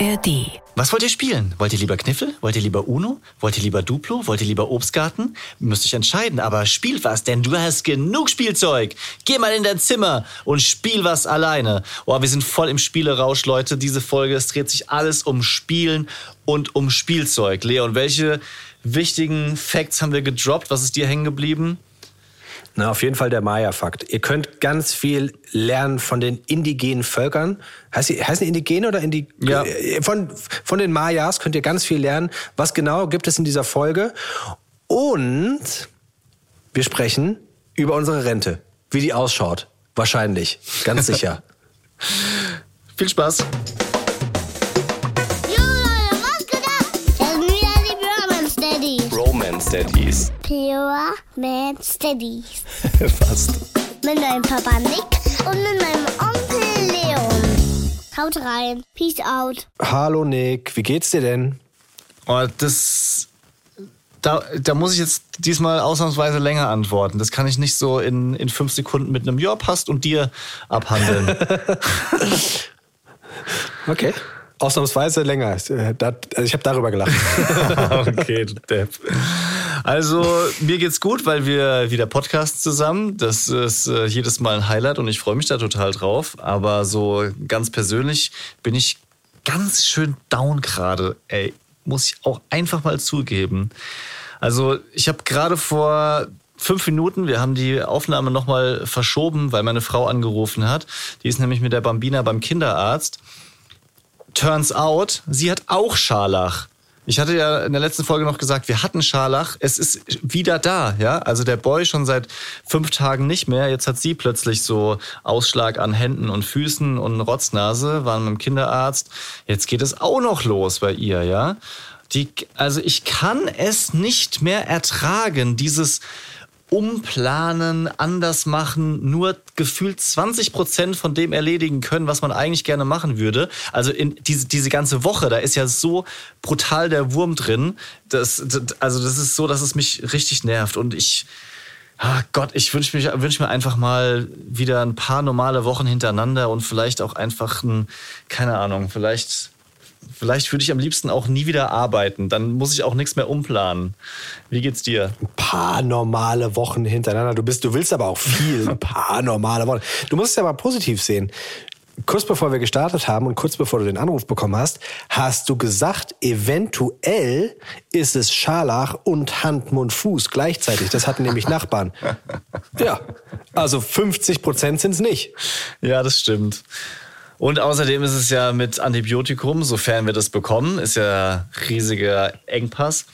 ARD. Was wollt ihr spielen? Wollt ihr lieber Kniffel? Wollt ihr lieber Uno? Wollt ihr lieber Duplo? Wollt ihr lieber Obstgarten? Müsst euch entscheiden, aber spielt was, denn du hast genug Spielzeug. Geh mal in dein Zimmer und spiel was alleine. Oh, wir sind voll im Spielerausch, Leute. Diese Folge, es dreht sich alles um Spielen und um Spielzeug. Leon, welche wichtigen Facts haben wir gedroppt? Was ist dir hängen geblieben? Na, auf jeden Fall der Maya-Fakt. Ihr könnt ganz viel lernen von den indigenen Völkern. Heißt die, heißen die Indigene oder Indi Ja. Äh, Von, von den Mayas könnt ihr ganz viel lernen. Was genau gibt es in dieser Folge? Und wir sprechen über unsere Rente. Wie die ausschaut. Wahrscheinlich. Ganz sicher. Viel Spaß. Daddies. Pure Man Steadies. Fast. Mit meinem Papa Nick und mit meinem Onkel Leon. Haut rein. Peace out. Hallo Nick, wie geht's dir denn? Oh, das. Da, da muss ich jetzt diesmal ausnahmsweise länger antworten. Das kann ich nicht so in, in fünf Sekunden mit einem Ja passt und dir abhandeln. Okay. Ausnahmsweise länger. Also ich habe darüber gelacht. okay, du Depp. Also, mir geht's gut, weil wir wieder podcasten zusammen. Das ist äh, jedes Mal ein Highlight und ich freue mich da total drauf. Aber so ganz persönlich bin ich ganz schön down gerade. Ey, muss ich auch einfach mal zugeben. Also, ich habe gerade vor fünf Minuten, wir haben die Aufnahme nochmal verschoben, weil meine Frau angerufen hat. Die ist nämlich mit der Bambina beim Kinderarzt. Turns out, sie hat auch Scharlach. Ich hatte ja in der letzten Folge noch gesagt, wir hatten Scharlach. Es ist wieder da, ja. Also der Boy schon seit fünf Tagen nicht mehr. Jetzt hat sie plötzlich so Ausschlag an Händen und Füßen und Rotznase, waren beim Kinderarzt. Jetzt geht es auch noch los bei ihr, ja. Die, also ich kann es nicht mehr ertragen, dieses umplanen, anders machen, nur gefühlt 20 Prozent von dem erledigen können, was man eigentlich gerne machen würde. Also in diese, diese ganze Woche, da ist ja so brutal der Wurm drin. Das, das, also das ist so, dass es mich richtig nervt. Und ich, ah Gott, ich wünsche wünsch mir einfach mal wieder ein paar normale Wochen hintereinander und vielleicht auch einfach ein, keine Ahnung, vielleicht Vielleicht würde ich am liebsten auch nie wieder arbeiten. Dann muss ich auch nichts mehr umplanen. Wie geht's dir? Ein paar normale Wochen hintereinander. Du bist, du willst aber auch viel. Ein paar normale Wochen. Du musst es ja mal positiv sehen. Kurz bevor wir gestartet haben und kurz bevor du den Anruf bekommen hast, hast du gesagt, eventuell ist es Scharlach und Hand, Mund, Fuß gleichzeitig. Das hatten nämlich Nachbarn. Ja, also 50 Prozent sind es nicht. Ja, das stimmt. Und außerdem ist es ja mit Antibiotikum, sofern wir das bekommen, ist ja riesiger Engpass,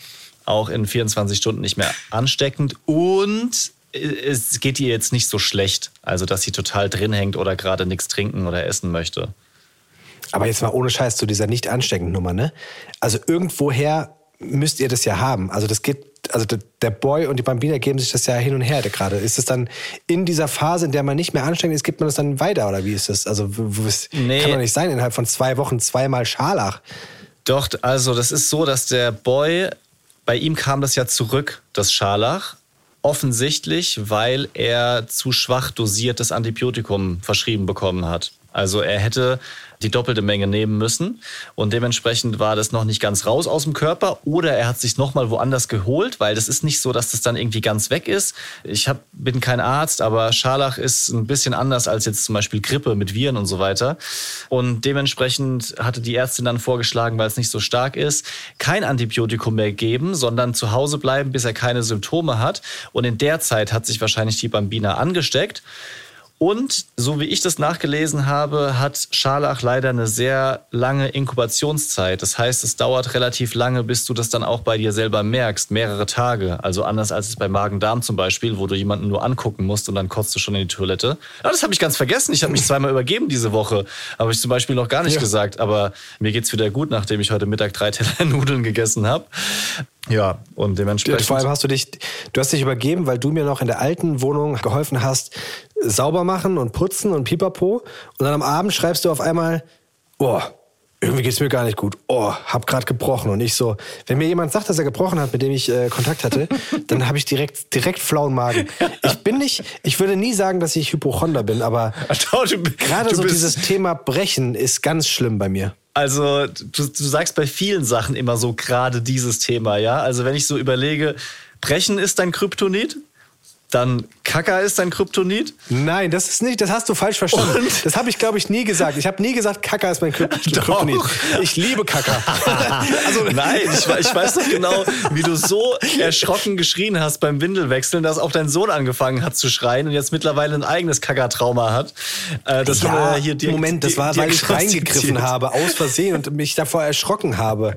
auch in 24 Stunden nicht mehr ansteckend. Und es geht ihr jetzt nicht so schlecht, also dass sie total drin hängt oder gerade nichts trinken oder essen möchte. Aber jetzt mal ohne Scheiß zu dieser nicht ansteckenden Nummer, ne? Also irgendwoher müsst ihr das ja haben. Also das geht, also der- Boy und die Bambina geben sich das ja hin und her gerade. Ist es dann in dieser Phase, in der man nicht mehr ansteckend ist, gibt man das dann weiter oder wie ist das? Also es Nee. kann doch nicht sein, innerhalb von zwei Wochen zweimal Scharlach. Doch, also das ist so, dass der Boy, bei ihm kam das ja zurück, das Scharlach. Offensichtlich, weil er zu schwach dosiertes Antibiotikum verschrieben bekommen hat. Also er hätte die doppelte Menge nehmen müssen und dementsprechend war das noch nicht ganz raus aus dem Körper oder er hat sich noch mal woanders geholt, weil das ist nicht so, dass das dann irgendwie ganz weg ist. Ich hab, bin kein Arzt, aber Scharlach ist ein bisschen anders als jetzt zum Beispiel Grippe mit Viren und so weiter. Und dementsprechend hatte die Ärztin dann vorgeschlagen, weil es nicht so stark ist, kein Antibiotikum mehr geben, sondern zu Hause bleiben, bis er keine Symptome hat. Und in der Zeit hat sich wahrscheinlich die Bambina angesteckt. Und so wie ich das nachgelesen habe, hat Scharlach leider eine sehr lange Inkubationszeit. Das heißt, es dauert relativ lange, bis du das dann auch bei dir selber merkst, mehrere Tage. Also anders als es bei Magen-Darm zum Beispiel, wo du jemanden nur angucken musst und dann kotzt du schon in die Toilette. Ja, das habe ich ganz vergessen. Ich habe mich zweimal übergeben diese Woche. Habe ich zum Beispiel noch gar nicht Ja. gesagt. Aber mir geht's wieder gut, nachdem ich heute Mittag drei Teller Nudeln gegessen habe. Ja, und dementsprechend. Vor allem hast du dich, du hast dich übergeben, weil du mir noch in der alten Wohnung geholfen hast, sauber machen und putzen und pipapo. Und dann am Abend schreibst du auf einmal, oh, irgendwie geht's mir gar nicht gut. Oh, hab grad gebrochen. Und ich so, wenn mir jemand sagt, dass er gebrochen hat, mit dem ich äh, Kontakt hatte, dann habe ich direkt, direkt flauen Magen. Ich bin nicht, ich würde nie sagen, dass ich Hypochonder bin, aber gerade so bist- dieses Thema Brechen ist ganz schlimm bei mir. Also du, du sagst bei vielen Sachen immer so gerade dieses Thema, ja. Also wenn ich so überlege, Brechen ist dein Kryptonit, dann Kaka ist dein Kryptonit. Nein, das ist nicht, das hast du falsch verstanden. Und? Das habe ich, glaube ich, nie gesagt. Ich habe nie gesagt, Kaka ist mein Kryp- Doch. Kryptonit. Ich liebe Kaka. Also nein, ich, ich weiß doch genau, wie du so erschrocken geschrien hast beim Windelwechseln, dass auch dein Sohn angefangen hat zu schreien und jetzt mittlerweile ein eigenes Kaka-Trauma hat. Äh, das haben wir ja, ja hier dir- Moment, das war, weil ich reingegriffen habe, aus Versehen und mich davor erschrocken habe.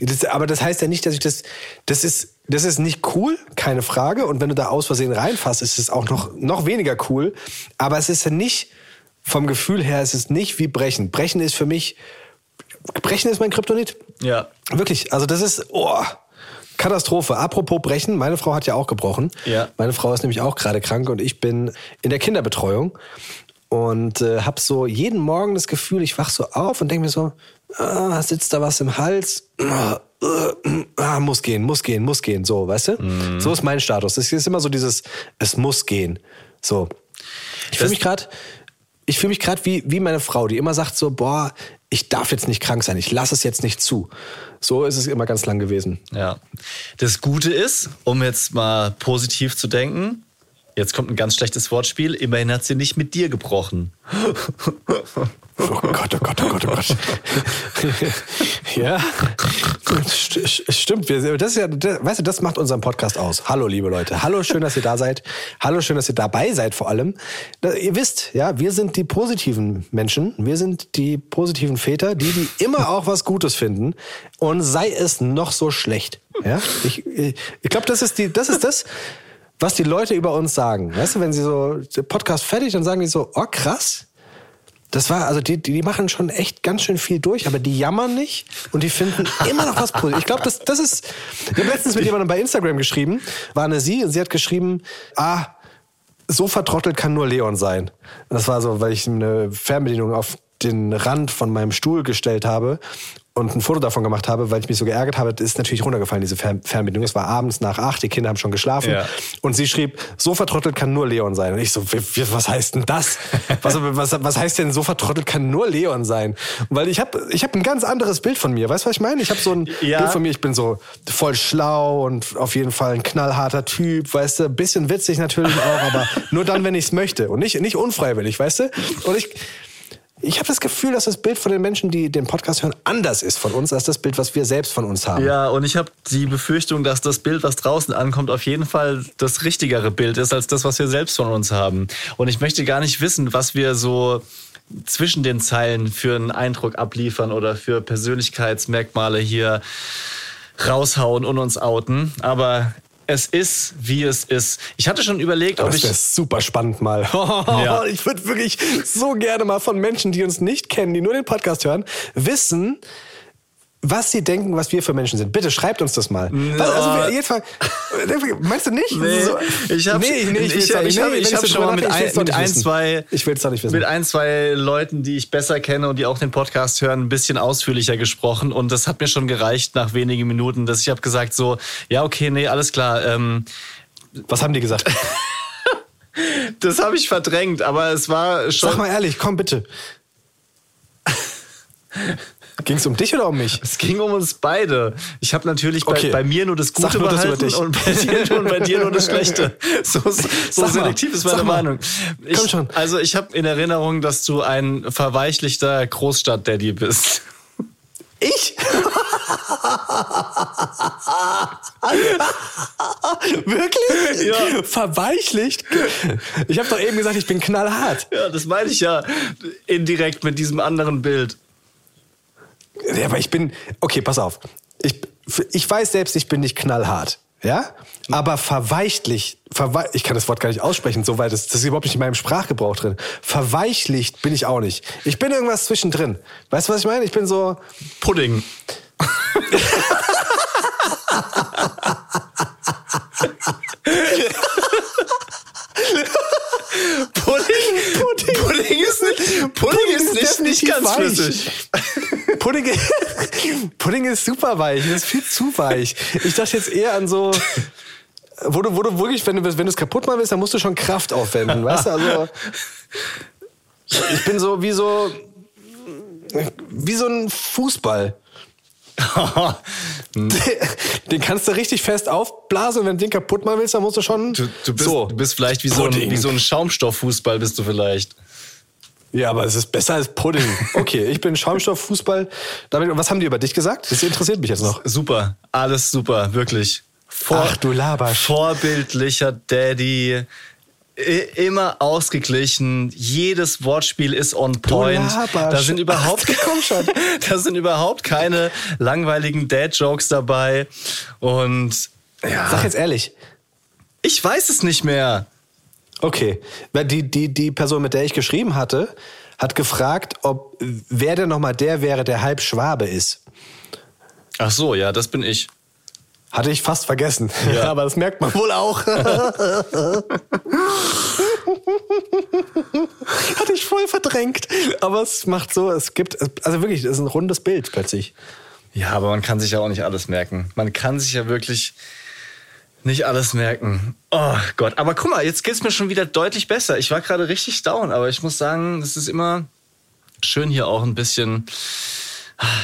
Das, aber das heißt ja nicht, dass ich das, das ist, das ist nicht cool, keine Frage. Und wenn du da aus Versehen reinfasst, ist es auch noch, noch weniger cool. Aber es ist ja nicht, vom Gefühl her, es ist nicht wie Brechen. Brechen ist für mich, Brechen ist mein Kryptonit. Ja. Wirklich, also das ist, oh, Katastrophe. Apropos Brechen, meine Frau hat ja auch gebrochen. Ja. Meine Frau ist nämlich auch gerade krank und ich bin in der Kinderbetreuung und äh, habe so jeden Morgen das Gefühl, ich wach so auf und denke mir so, ah, sitzt da was im Hals? Ah, ah, muss gehen, muss gehen, muss gehen. So, weißt du? So ist mein Status. Es ist immer so dieses, es muss gehen. So. Ich fühle mich gerade, ich fühle mich gerade wie, wie meine Frau, die immer sagt so, boah, ich darf jetzt nicht krank sein, ich lasse es jetzt nicht zu. So ist es immer ganz lang gewesen. Ja. Das Gute ist, um jetzt mal positiv zu denken, jetzt kommt ein ganz schlechtes Wortspiel, immerhin hat sie nicht mit dir gebrochen. Oh Gott, oh Gott, oh Gott, oh Gott. ja, St- st- stimmt. Wir, das ist ja, das, weißt du, das macht unseren Podcast aus. Hallo, liebe Leute. Hallo, schön, dass ihr da seid. Hallo, schön, dass ihr dabei seid vor allem. Da, ihr wisst, ja, wir sind die positiven Menschen. Wir sind die positiven Väter, die, die immer auch was Gutes finden. Und sei es noch so schlecht. Ja, ich, ich, ich glaube, das ist die, das ist das, was die Leute über uns sagen. Weißt du, wenn sie so, Podcast fertig, dann sagen die so, oh krass, das war, also die, die die machen schon echt ganz schön viel durch, aber die jammern nicht und die finden immer noch was Positives. Ich glaube, das, das ist. Ich habe letztens mit jemandem bei Instagram geschrieben, war eine sie, und sie hat geschrieben, ah, so vertrottelt kann nur Leon sein. Und das war so, weil ich eine Fernbedienung auf den Rand von meinem Stuhl gestellt habe und ein Foto davon gemacht habe, weil ich mich so geärgert habe, ist natürlich runtergefallen, diese Fern Fernbedienung. Es war abends nach acht, die Kinder haben schon geschlafen. Ja. Und sie schrieb, so vertrottelt kann nur Leon sein. Und ich so, was heißt denn das? Was, was, was heißt denn, so vertrottelt kann nur Leon sein? Weil ich habe ich hab ein ganz anderes Bild von mir. Weißt du, was ich meine? Ich habe so ein Ja. Bild von mir, ich bin so voll schlau und auf jeden Fall ein knallharter Typ, weißt du? Bisschen witzig natürlich auch, aber nur dann, wenn ich es möchte. Und nicht, nicht unfreiwillig, weißt du? Und ich... Ich habe das Gefühl, dass das Bild von den Menschen, die den Podcast hören, anders ist von uns als das Bild, was wir selbst von uns haben. Ja, und ich habe die Befürchtung, dass das Bild, was draußen ankommt, auf jeden Fall das richtigere Bild ist als das, was wir selbst von uns haben. Und ich möchte gar nicht wissen, was wir so zwischen den Zeilen für einen Eindruck abliefern oder für Persönlichkeitsmerkmale hier raushauen und uns outen. Aber es ist, wie es ist. Ich hatte schon überlegt, ob das ich wäre super spannend mal. Ja. Ich würde wirklich so gerne mal von Menschen, die uns nicht kennen, die nur den Podcast hören, wissen, was sie denken, was wir für Menschen sind. Bitte schreibt uns das mal. Was, also, mal meinst du nicht? Nee, So- ich habe nee, nee, ich, ich, nicht. ich hab, Nee, wenn ich hab schon mal mit, ein, mit ein, zwei Ich will's doch nicht wissen. mit ein, zwei Leuten, die ich besser kenne und die auch den Podcast hören, ein bisschen ausführlicher gesprochen und das hat mir schon gereicht nach wenigen Minuten, dass ich habe gesagt so, ja okay, nee, alles klar, ähm, Was haben die gesagt? das habe ich verdrängt, aber es war schon Sag mal ehrlich, komm bitte. Ging es um dich oder um mich? Es ging um uns beide. Ich habe natürlich bei, Okay. bei mir nur das Gute nur das behalten dich. und bei dir, und bei dir nur das Schlechte. So, so mal, selektiv ist meine. Meinung. Ich, Komm schon. Also ich habe in Erinnerung, dass du ein verweichlichter Großstadt-Daddy bist. Ich? Wirklich? Ja. Verweichlicht? Ich habe doch eben gesagt, ich bin knallhart. Ja, das meine ich ja indirekt mit diesem anderen Bild. Ja, aber ich bin. Okay, pass auf. Ich, ich weiß selbst, ich bin nicht knallhart. Ja? Aber verweichlicht, verwe ich kann das Wort gar nicht aussprechen, so weit das, das ist überhaupt nicht in meinem Sprachgebrauch drin. Verweichlicht bin ich auch nicht. Ich bin irgendwas zwischendrin. Weißt du, was ich meine? Ich bin so. Pudding. Pudding, Pudding, Pudding ist nicht, Pudding ist nicht, nicht ganz weich. flüssig. Pudding, Pudding ist super weich, das ist viel zu weich. Ich dachte jetzt eher an so, wo du, wo du wirklich, wenn du wenn du es kaputt machen willst, dann musst du schon Kraft aufwenden, weißt du? Also ich bin so wie so, wie so ein Fußball. den kannst du richtig fest aufblasen und wenn du den kaputt machen willst, dann musst du schon Du, du, bist, so. du bist vielleicht wie so, ein, wie so ein Schaumstofffußball, bist du vielleicht. Ja, aber es ist besser als Pudding. Okay, ich bin Schaumstofffußball. Was haben die über dich gesagt? Das interessiert mich jetzt noch. Super, alles super, wirklich. Vor, Ach, du laberst. Vorbildlicher Daddy. Immer ausgeglichen, jedes Wortspiel ist on point. Da sind überhaupt, Ach, da sind überhaupt keine langweiligen Dad-Jokes dabei. Und ja, Sag jetzt ehrlich. ich weiß es nicht mehr. Okay, weil die, die, die Person, mit der ich geschrieben hatte, hat gefragt, ob wer denn nochmal der wäre, der halb Schwabe ist. Ach so, ja, das bin ich. Hatte ich fast vergessen. Ja. aber das merkt man wohl auch. Hatte ich voll verdrängt. Aber es macht so, es gibt, also wirklich, es ist ein rundes Bild plötzlich. Ja, aber man kann sich ja auch nicht alles merken. Man kann sich ja wirklich nicht alles merken. Oh Gott, aber guck mal, jetzt geht's mir schon wieder deutlich besser. Ich war gerade richtig down, aber ich muss sagen, es ist immer schön hier auch ein bisschen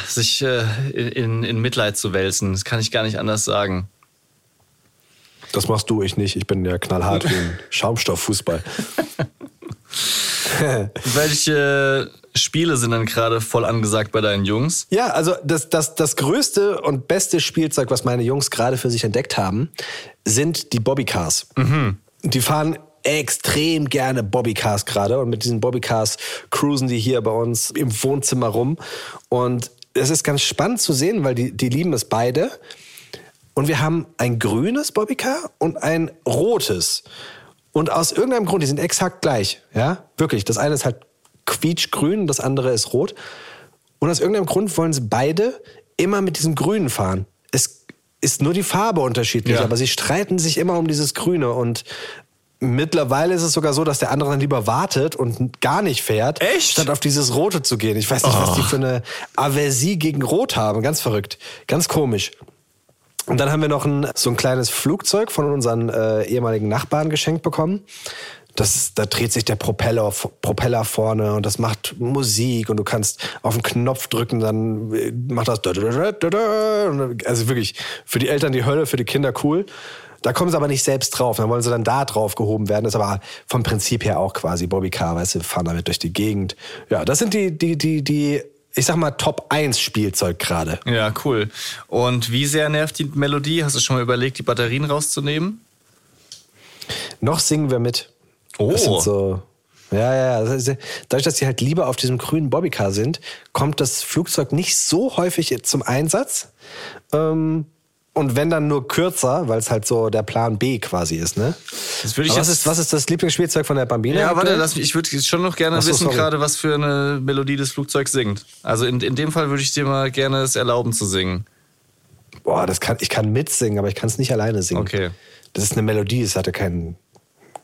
sich äh, in, in Mitleid zu wälzen. Das kann ich gar nicht anders sagen. Das machst du, ich nicht. Ich bin ja knallhart wie ein Schaumstofffußball. Welche Spiele sind denn gerade voll angesagt bei deinen Jungs? Ja, also das, das, das größte und beste Spielzeug, was meine Jungs gerade für sich entdeckt haben, sind die Bobbycars. Die fahren extrem gerne Bobbycars gerade und mit diesen Bobbycars cruisen die hier bei uns im Wohnzimmer rum. Und es ist ganz spannend zu sehen, weil die, die lieben es beide. Und wir haben ein grünes Bobbycar und ein rotes. Und aus irgendeinem Grund, die sind exakt gleich. Ja, wirklich. Das eine ist halt quietschgrün, das andere ist rot. Und aus irgendeinem Grund wollen sie beide immer mit diesem Grünen fahren. Es ist nur die Farbe unterschiedlich, Ja. aber sie streiten sich immer um dieses Grüne. Und mittlerweile ist es sogar so, dass der andere dann lieber wartet und gar nicht fährt, Echt? statt auf dieses Rote zu gehen. Ich weiß nicht, was die für eine Aversie gegen Rot haben. Ganz verrückt. Ganz komisch. Und dann haben wir noch ein, so ein kleines Flugzeug von unseren äh, ehemaligen Nachbarn geschenkt bekommen. Das, da dreht sich der Propeller, Propeller vorne und das macht Musik und du kannst auf den Knopf drücken, dann äh, macht das. Also wirklich für die Eltern die Hölle, für die Kinder cool. Da kommen sie aber nicht selbst drauf. Dann wollen sie dann da drauf gehoben werden. Das ist aber vom Prinzip her auch quasi Bobby Car, weißt du, fahren damit durch die Gegend. Ja, das sind die, die, die, die, ich sag mal, Top 1 Spielzeug gerade. Ja, cool. Und wie sehr nervt die Melodie? Hast du schon mal überlegt, die Batterien rauszunehmen? Noch singen wir mit. Oh. Das sind so. Ja, ja, dadurch, dass sie halt lieber auf diesem grünen Bobbycar sind, kommt das Flugzeug nicht so häufig zum Einsatz. Ähm, und wenn dann nur kürzer, weil es halt so der Plan B quasi ist, ne? Das würde ich was, ist, was ist das Lieblingsspielzeug von der Bambina? Ja, warte, lass mich, ich würde schon noch gerne so, wissen, gerade was für eine Melodie das Flugzeug singt. Also in, in dem Fall würde ich dir mal gerne es erlauben zu singen. Boah, das kann, ich kann mitsingen, aber ich kann es nicht alleine singen. Okay. Das ist eine Melodie, es hatte keinen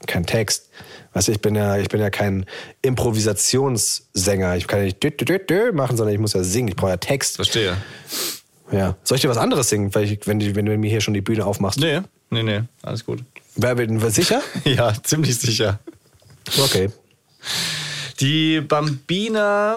keinen Text. Weißt du, ich bin ja, ich bin ja kein Improvisationssänger. Ich kann ja nicht dü, dü, dü, dü machen, sondern ich muss ja singen. Ich brauche ja Text. Verstehe. Ja. Soll ich dir was anderes singen, weil ich, wenn, die, wenn du mir hier schon die Bühne aufmachst? Nee, nee, nee, alles gut. Wer bin sicher? Ja, ziemlich sicher. Okay. Die Bambina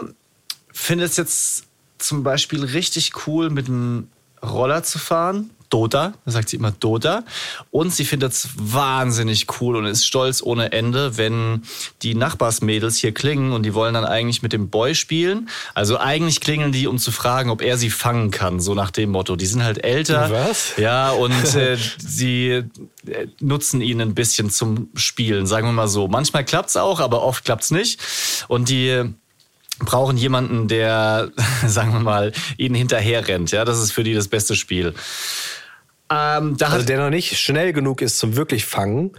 findet es jetzt zum Beispiel richtig cool, mit dem Roller zu fahren. Doda, da sagt sie immer Doda. Und sie findet es wahnsinnig cool und ist stolz ohne Ende, wenn die Nachbarsmädels hier klingen und die wollen dann eigentlich mit dem Boy spielen. Also eigentlich klingeln die, um zu fragen, ob er sie fangen kann, so nach dem Motto. Die sind halt älter. Was? Ja, und äh, sie äh, nutzen ihn ein bisschen zum Spielen, sagen wir mal so. Manchmal klappt's auch, aber oft klappt's nicht. Und die brauchen jemanden, der, sagen wir mal, ihnen hinterher rennt. Ja, das ist für die das beste Spiel. Ähm, da Also der noch nicht schnell genug ist zum wirklich fangen.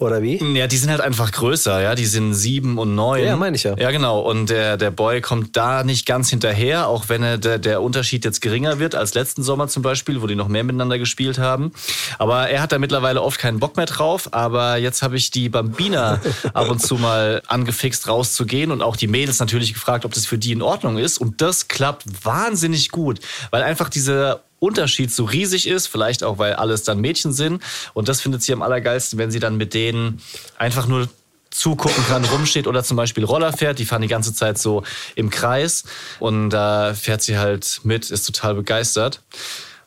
Oder wie? ja, die sind halt einfach größer, ja. Die sind sieben und neun. Ja, meine ich ja. Ja, genau. Und der, der Boy kommt da nicht ganz hinterher, auch wenn er, der, der Unterschied jetzt geringer wird als letzten Sommer zum Beispiel, wo die noch mehr miteinander gespielt haben. Aber er hat da mittlerweile oft keinen Bock mehr drauf. Aber jetzt habe ich die Bambina ab und zu mal angefixt rauszugehen und auch die Mädels natürlich gefragt, ob das für die in Ordnung ist. Und das klappt wahnsinnig gut, weil einfach dieser Unterschied so riesig ist, vielleicht auch, weil alles dann Mädchen sind. Und das findet sie am allergeilsten, wenn sie dann mit denen einfach nur zugucken kann, rumsteht oder zum Beispiel Roller fährt. Die fahren die ganze Zeit so im Kreis und da fährt sie halt mit, ist total begeistert.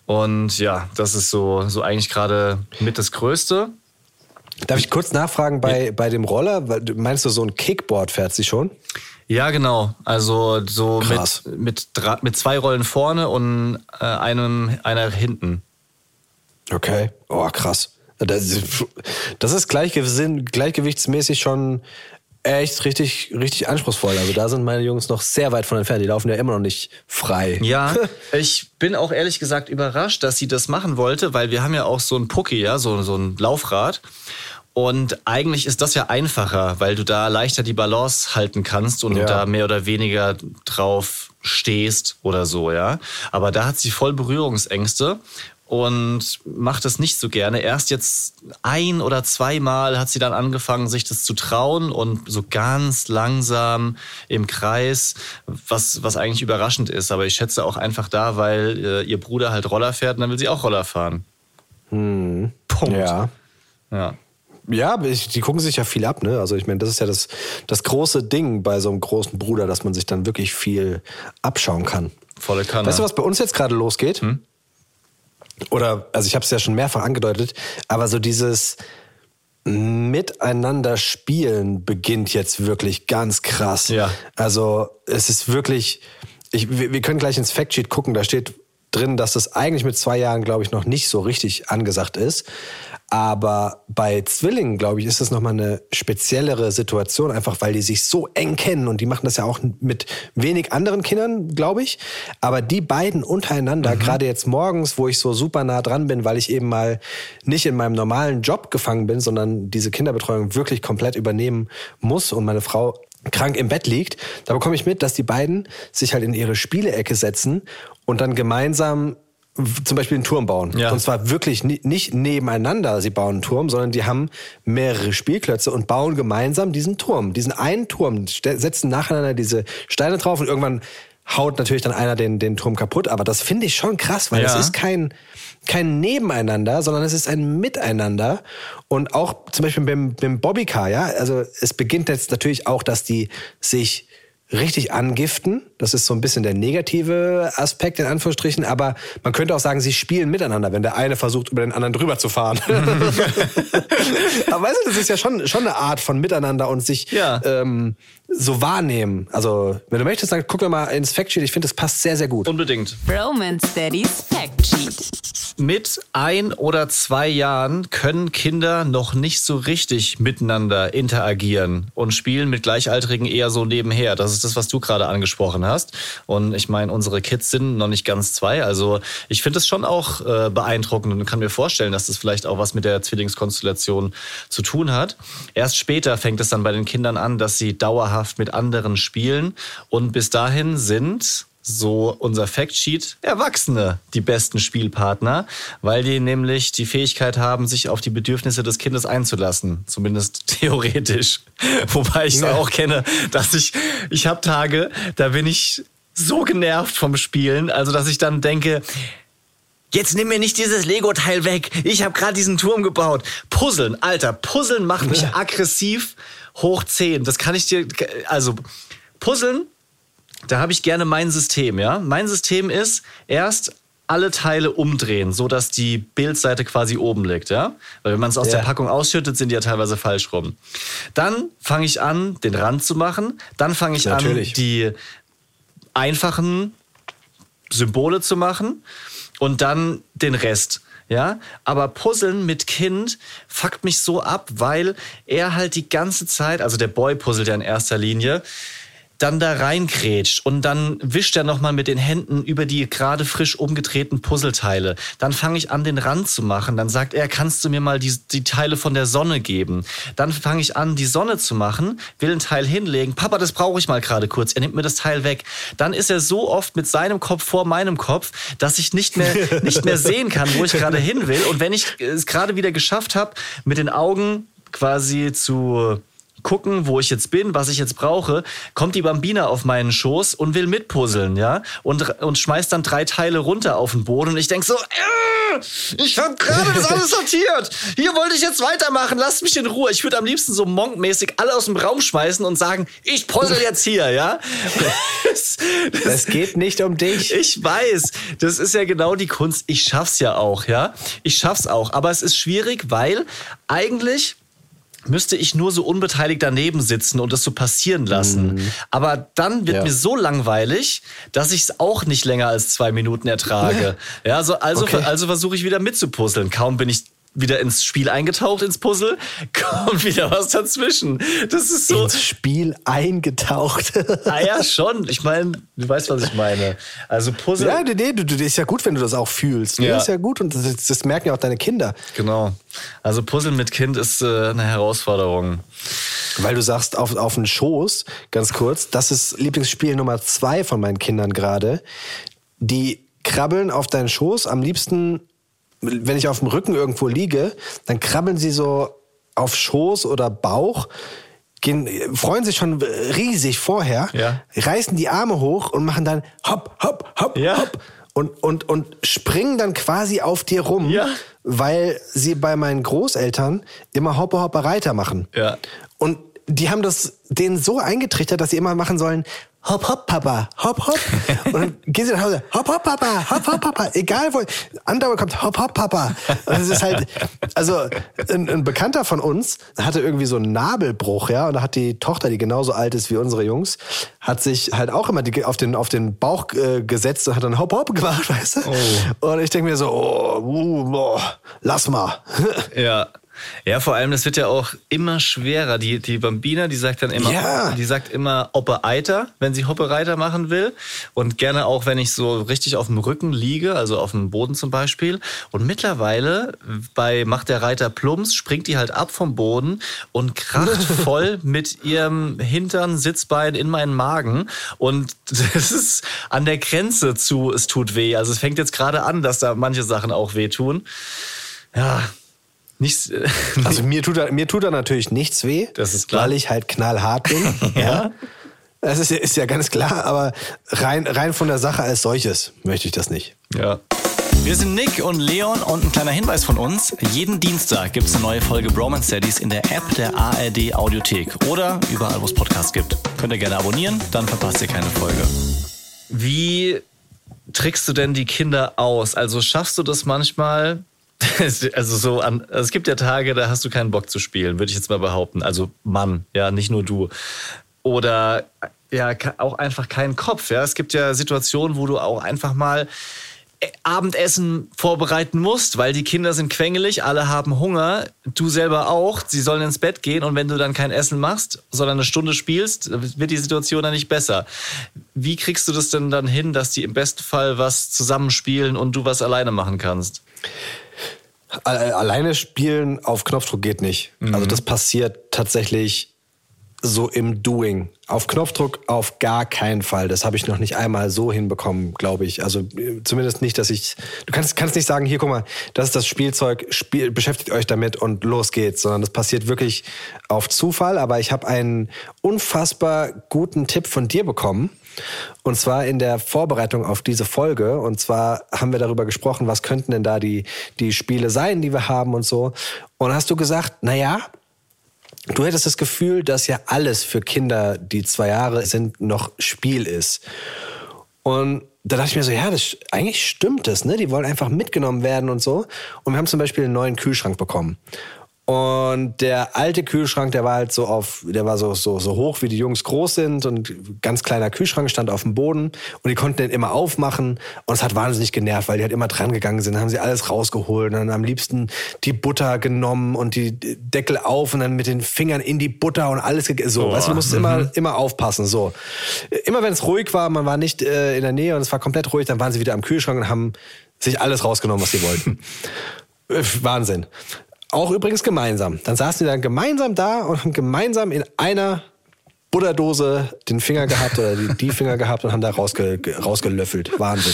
Und ja, das ist so, so eigentlich gerade mit das Größte. Darf ich kurz nachfragen bei, bei dem Roller? Meinst du, so ein Kickboard fährt sie schon? Ja, genau. Also so Krass. mit, mit, mit zwei Rollen vorne und äh, einem, einer hinten. Okay. Oh, krass. Das ist, das ist gleichgewinn- gleichgewichtsmäßig schon echt richtig, richtig anspruchsvoll. Also da sind meine Jungs noch sehr weit von entfernt. Die laufen ja immer noch nicht frei. Ja, ich bin auch ehrlich gesagt überrascht, dass sie das machen wollte, weil wir haben ja auch so ein Pucki, ja, so, so ein Laufrad. Und eigentlich ist das ja einfacher, weil du da leichter die Balance halten kannst und Ja. da mehr oder weniger drauf stehst oder so, ja. Aber da hat sie voll Berührungsängste und macht das nicht so gerne. Erst jetzt ein oder zweimal hat sie dann angefangen, sich das zu trauen und so ganz langsam im Kreis, was, was eigentlich überraschend ist. Aber ich schätze auch einfach da, weil äh, ihr Bruder halt Roller fährt und dann will sie auch Roller fahren. Punkt. Ja. ja. Ja, die gucken sich ja viel ab, ne? Also ich meine, das ist ja das, das große Ding bei so einem großen Bruder, dass man sich dann wirklich viel abschauen kann. Volle Kanne. Weißt du, was bei uns jetzt gerade losgeht? Oder, also ich habe es ja schon mehrfach angedeutet, aber so dieses Miteinander spielen beginnt jetzt wirklich ganz krass. Ja. Also es ist wirklich, ich, wir, wir können gleich ins Factsheet gucken, da steht drin, dass das eigentlich mit zwei Jahren, glaube ich, noch nicht so richtig angesagt ist. Aber bei Zwillingen, glaube ich, ist das nochmal eine speziellere Situation, einfach weil die sich so eng kennen und die machen das ja auch mit wenig anderen Kindern, glaube ich. Aber die beiden untereinander, gerade jetzt morgens, wo ich so super nah dran bin, weil ich eben mal nicht in meinem normalen Job gefangen bin, sondern diese Kinderbetreuung wirklich komplett übernehmen muss und meine Frau krank im Bett liegt, da bekomme ich mit, dass die beiden sich halt in ihre Spielecke setzen und dann gemeinsam zum Beispiel einen Turm bauen. Ja. Und zwar wirklich ni- nicht nebeneinander, sie bauen einen Turm, sondern die haben mehrere Spielklötze und bauen gemeinsam diesen Turm. Diesen einen Turm, setzen nacheinander diese Steine drauf und irgendwann haut natürlich dann einer den, den Turm kaputt. Aber das finde ich schon krass, weil Ja. es ist kein, kein Nebeneinander, sondern es ist ein Miteinander. Und auch zum Beispiel beim, beim Bobbycar, ja, also es beginnt jetzt natürlich auch, dass die sich richtig angiften. Das ist so ein bisschen der negative Aspekt in Anführungsstrichen, aber man könnte auch sagen, sie spielen miteinander, wenn der eine versucht, über den anderen drüber zu fahren. aber weißt du, das ist ja schon, schon eine Art von Miteinander und sich Ja. ähm, so wahrnehmen. Also, wenn du möchtest, dann guck doch mal ins Factsheet. Ich finde, das passt sehr, sehr gut. Unbedingt. Romance Daddy's Fact Sheet. Mit ein oder zwei Jahren können Kinder noch nicht so richtig miteinander interagieren und spielen mit Gleichaltrigen eher so nebenher. Das ist das, was du gerade angesprochen hast. Und ich meine, unsere Kids sind noch nicht ganz zwei. Also ich finde es schon auch äh, beeindruckend und kann mir vorstellen, dass das vielleicht auch was mit der Zwillingskonstellation zu tun hat. Erst später fängt es dann bei den Kindern an, dass sie dauerhaft mit anderen spielen. Und bis dahin sind so unser Factsheet, Erwachsene die besten Spielpartner, weil die nämlich die Fähigkeit haben, sich auf die Bedürfnisse des Kindes einzulassen. Zumindest theoretisch. Wobei ich Ja. auch kenne, dass ich, ich habe Tage, da bin ich so genervt vom Spielen, also dass ich dann denke, Jetzt nimm mir nicht dieses Lego-Teil weg. Ich habe gerade diesen Turm gebaut. Puzzeln, Alter, Puzzeln macht mich aggressiv hoch 10. Das kann ich dir, also Puzzeln, da habe ich gerne mein System, ja. Mein System ist erst alle Teile umdrehen, so dass die Bildseite quasi oben liegt, ja. Weil wenn man es aus Ja. der Packung ausschüttet, sind die ja teilweise falsch rum. Dann fange ich an, den Rand zu machen. Dann fange ich Natürlich. an, die einfachen Symbole zu machen und dann den Rest. Ja, aber Puzzeln mit Kind fuckt mich so ab, weil er halt die ganze Zeit, also der Boy puzzelt ja in erster Linie, dann da reinkrätscht und dann wischt er nochmal mit den Händen über die gerade frisch umgedrehten Puzzleteile. Dann fange ich an, den Rand zu machen. Dann sagt er, kannst du mir mal die, die Teile von der Sonne geben? Dann fange ich an, die Sonne zu machen, will ein Teil hinlegen. Papa, das brauche ich mal gerade kurz. Er nimmt mir das Teil weg. Dann ist er so oft mit seinem Kopf vor meinem Kopf, dass ich nicht mehr, nicht mehr sehen kann, wo ich gerade hin will. Und wenn ich es gerade wieder geschafft habe, mit den Augen quasi zu gucken, wo ich jetzt bin, was ich jetzt brauche, kommt die Bambina auf meinen Schoß und will mitpuzzeln, ja? Und, und schmeißt dann drei Teile runter auf den Boden und ich denk so, äh, ich habe gerade das alles sortiert. Hier wollte ich jetzt weitermachen. Lasst mich in Ruhe. Ich würde am liebsten so monkmäßig alle aus dem Raum schmeißen und sagen, ich puzzle jetzt hier, ja? Das, Es geht nicht um dich. ich weiß, das ist ja genau die Kunst. Ich schaff's ja auch, ja. Ich schaff's auch. Aber es ist schwierig, weil eigentlich müsste ich nur so unbeteiligt daneben sitzen und das so passieren lassen. Aber dann wird Ja. mir so langweilig, dass ich es auch nicht länger als zwei Minuten ertrage. ja, so, also, Okay. also versuche ich wieder mitzupuzzeln. Kaum bin ich wieder ins Spiel eingetaucht, ins Puzzle, kommt wieder was dazwischen. Das ist so. Ins Spiel eingetaucht. Ah ja, schon. Ich meine, du weißt, was ich meine. Also Puzzle. ja, nee, nee, du, du, ist ja gut, wenn du das auch fühlst. Ja. Ja. Ist ja gut und das, das merken ja auch deine Kinder. Genau. Also Puzzeln mit Kind ist äh, eine Herausforderung. Weil du sagst, auf, auf den Schoß, ganz kurz, das ist Lieblingsspiel Nummer zwei von meinen Kindern gerade. Die krabbeln auf deinen Schoß, am liebsten, wenn ich auf dem Rücken irgendwo liege, dann krabbeln sie so auf Schoß oder Bauch, gehen, freuen sich schon riesig vorher, Ja. reißen die Arme hoch und machen dann hopp, hopp, hopp, Ja. hopp. Und, und, und springen dann quasi auf dir rum, Ja. weil sie bei meinen Großeltern immer Hoppe, Hoppe, Reiter machen. Ja. Und die haben das denen so eingetrichtert, dass sie immer machen sollen, hopp, hopp, Papa, hopp, hopp. Und dann gehen sie nach Hause, hopp, hopp, Papa, hopp, hopp, Papa. Egal wo, andauernd kommt hopp, hopp, Papa. Und es ist halt, also ein, ein Bekannter von uns hatte irgendwie so einen Nabelbruch, ja, und da hat die Tochter, die genauso alt ist wie unsere Jungs, hat sich halt auch immer die, auf, den, auf den Bauch äh, gesetzt und hat dann hopp, hopp gemacht, weißt du? Und ich denke mir so, oh, uh, boah, lass mal. Ja. Ja, vor allem, das wird ja auch immer schwerer. Die, die Bambina, die sagt dann immer, Ja. die sagt immer Oppe Eiter, wenn sie Hoppe Reiter machen will. Und gerne auch, wenn ich so richtig auf dem Rücken liege, also auf dem Boden zum Beispiel. Und mittlerweile bei Macht der Reiter Plumps springt die halt ab vom Boden und kracht voll mit ihrem Hintern, Sitzbein in meinen Magen. Und das ist an der Grenze zu, es tut weh. Also es fängt jetzt gerade an, dass da manche Sachen auch wehtun. Ja, nicht, Also mir tut, da, mir tut da natürlich nichts weh, Das ist klar. weil ich halt knallhart bin. Ja. Das ist, ja- ist ja ganz klar, aber rein, rein von der Sache als solches möchte ich das nicht. Ja. Wir sind Nick und Leon und ein kleiner Hinweis von uns. Jeden Dienstag gibt es eine neue Folge Bromance Studies in der App der ARD Audiothek oder überall, wo es Podcasts gibt. Könnt ihr gerne abonnieren, dann verpasst ihr keine Folge. Wie trickst du denn die Kinder aus? Also schaffst du das manchmal? Also so an, also es gibt ja Tage, da hast du keinen Bock zu spielen, würde ich jetzt mal behaupten. Also Mann, ja, nicht nur du. Oder ja, auch einfach keinen Kopf. Ja, es gibt ja Situationen, wo du auch einfach mal äh, Abendessen vorbereiten musst, weil die Kinder sind quengelig, alle haben Hunger, du selber auch, sie sollen ins Bett gehen und wenn du dann kein Essen machst, sondern eine Stunde spielst, wird die Situation dann nicht besser. Wie kriegst du das denn dann hin, dass die im besten Fall was zusammenspielen und du was alleine machen kannst? Alle- Alleine spielen auf Knopfdruck geht nicht. Also das passiert tatsächlich so im Doing. Auf Knopfdruck auf gar keinen Fall. Das habe ich noch nicht einmal so hinbekommen, glaube ich. Also äh, zumindest nicht, dass ich. Du kannst, kannst nicht sagen, hier guck mal, das ist das Spielzeug, spiel, beschäftigt euch damit und los geht's, sondern das passiert wirklich auf Zufall. Aber ich habe einen unfassbar guten Tipp von dir bekommen. Und zwar in der Vorbereitung auf diese Folge. Und zwar haben wir darüber gesprochen, was könnten denn da die, die Spiele sein, die wir haben und so. Und hast du gesagt, na ja, Du hättest das Gefühl, dass ja alles für Kinder, die zwei Jahre sind, noch Spiel ist. Und da dachte ich mir so, ja, das, eigentlich stimmt das, ne? Die wollen einfach mitgenommen werden und so. Und wir haben zum Beispiel einen neuen Kühlschrank bekommen. Und der alte Kühlschrank, der war halt so auf, der war so, so, so hoch, wie die Jungs groß sind. Und ganz kleiner Kühlschrank stand auf dem Boden. Und die konnten den immer aufmachen. Und es hat wahnsinnig genervt, weil die halt immer dran gegangen sind, dann haben sie alles rausgeholt. Und dann am liebsten die Butter genommen und die Deckel auf und dann mit den Fingern in die Butter und alles, so, weißt du, du musst immer, immer aufpassen, so. Immer wenn es ruhig war, man war nicht äh, in der Nähe und es war komplett ruhig, dann waren sie wieder am Kühlschrank und haben sich alles rausgenommen, was sie wollten. Äh, Wahnsinn. Auch übrigens gemeinsam. Dann saßen die dann gemeinsam da und haben gemeinsam in einer Butterdose den Finger gehabt oder die, die Finger gehabt und haben da rausge, ge- rausgelöffelt. Wahnsinn.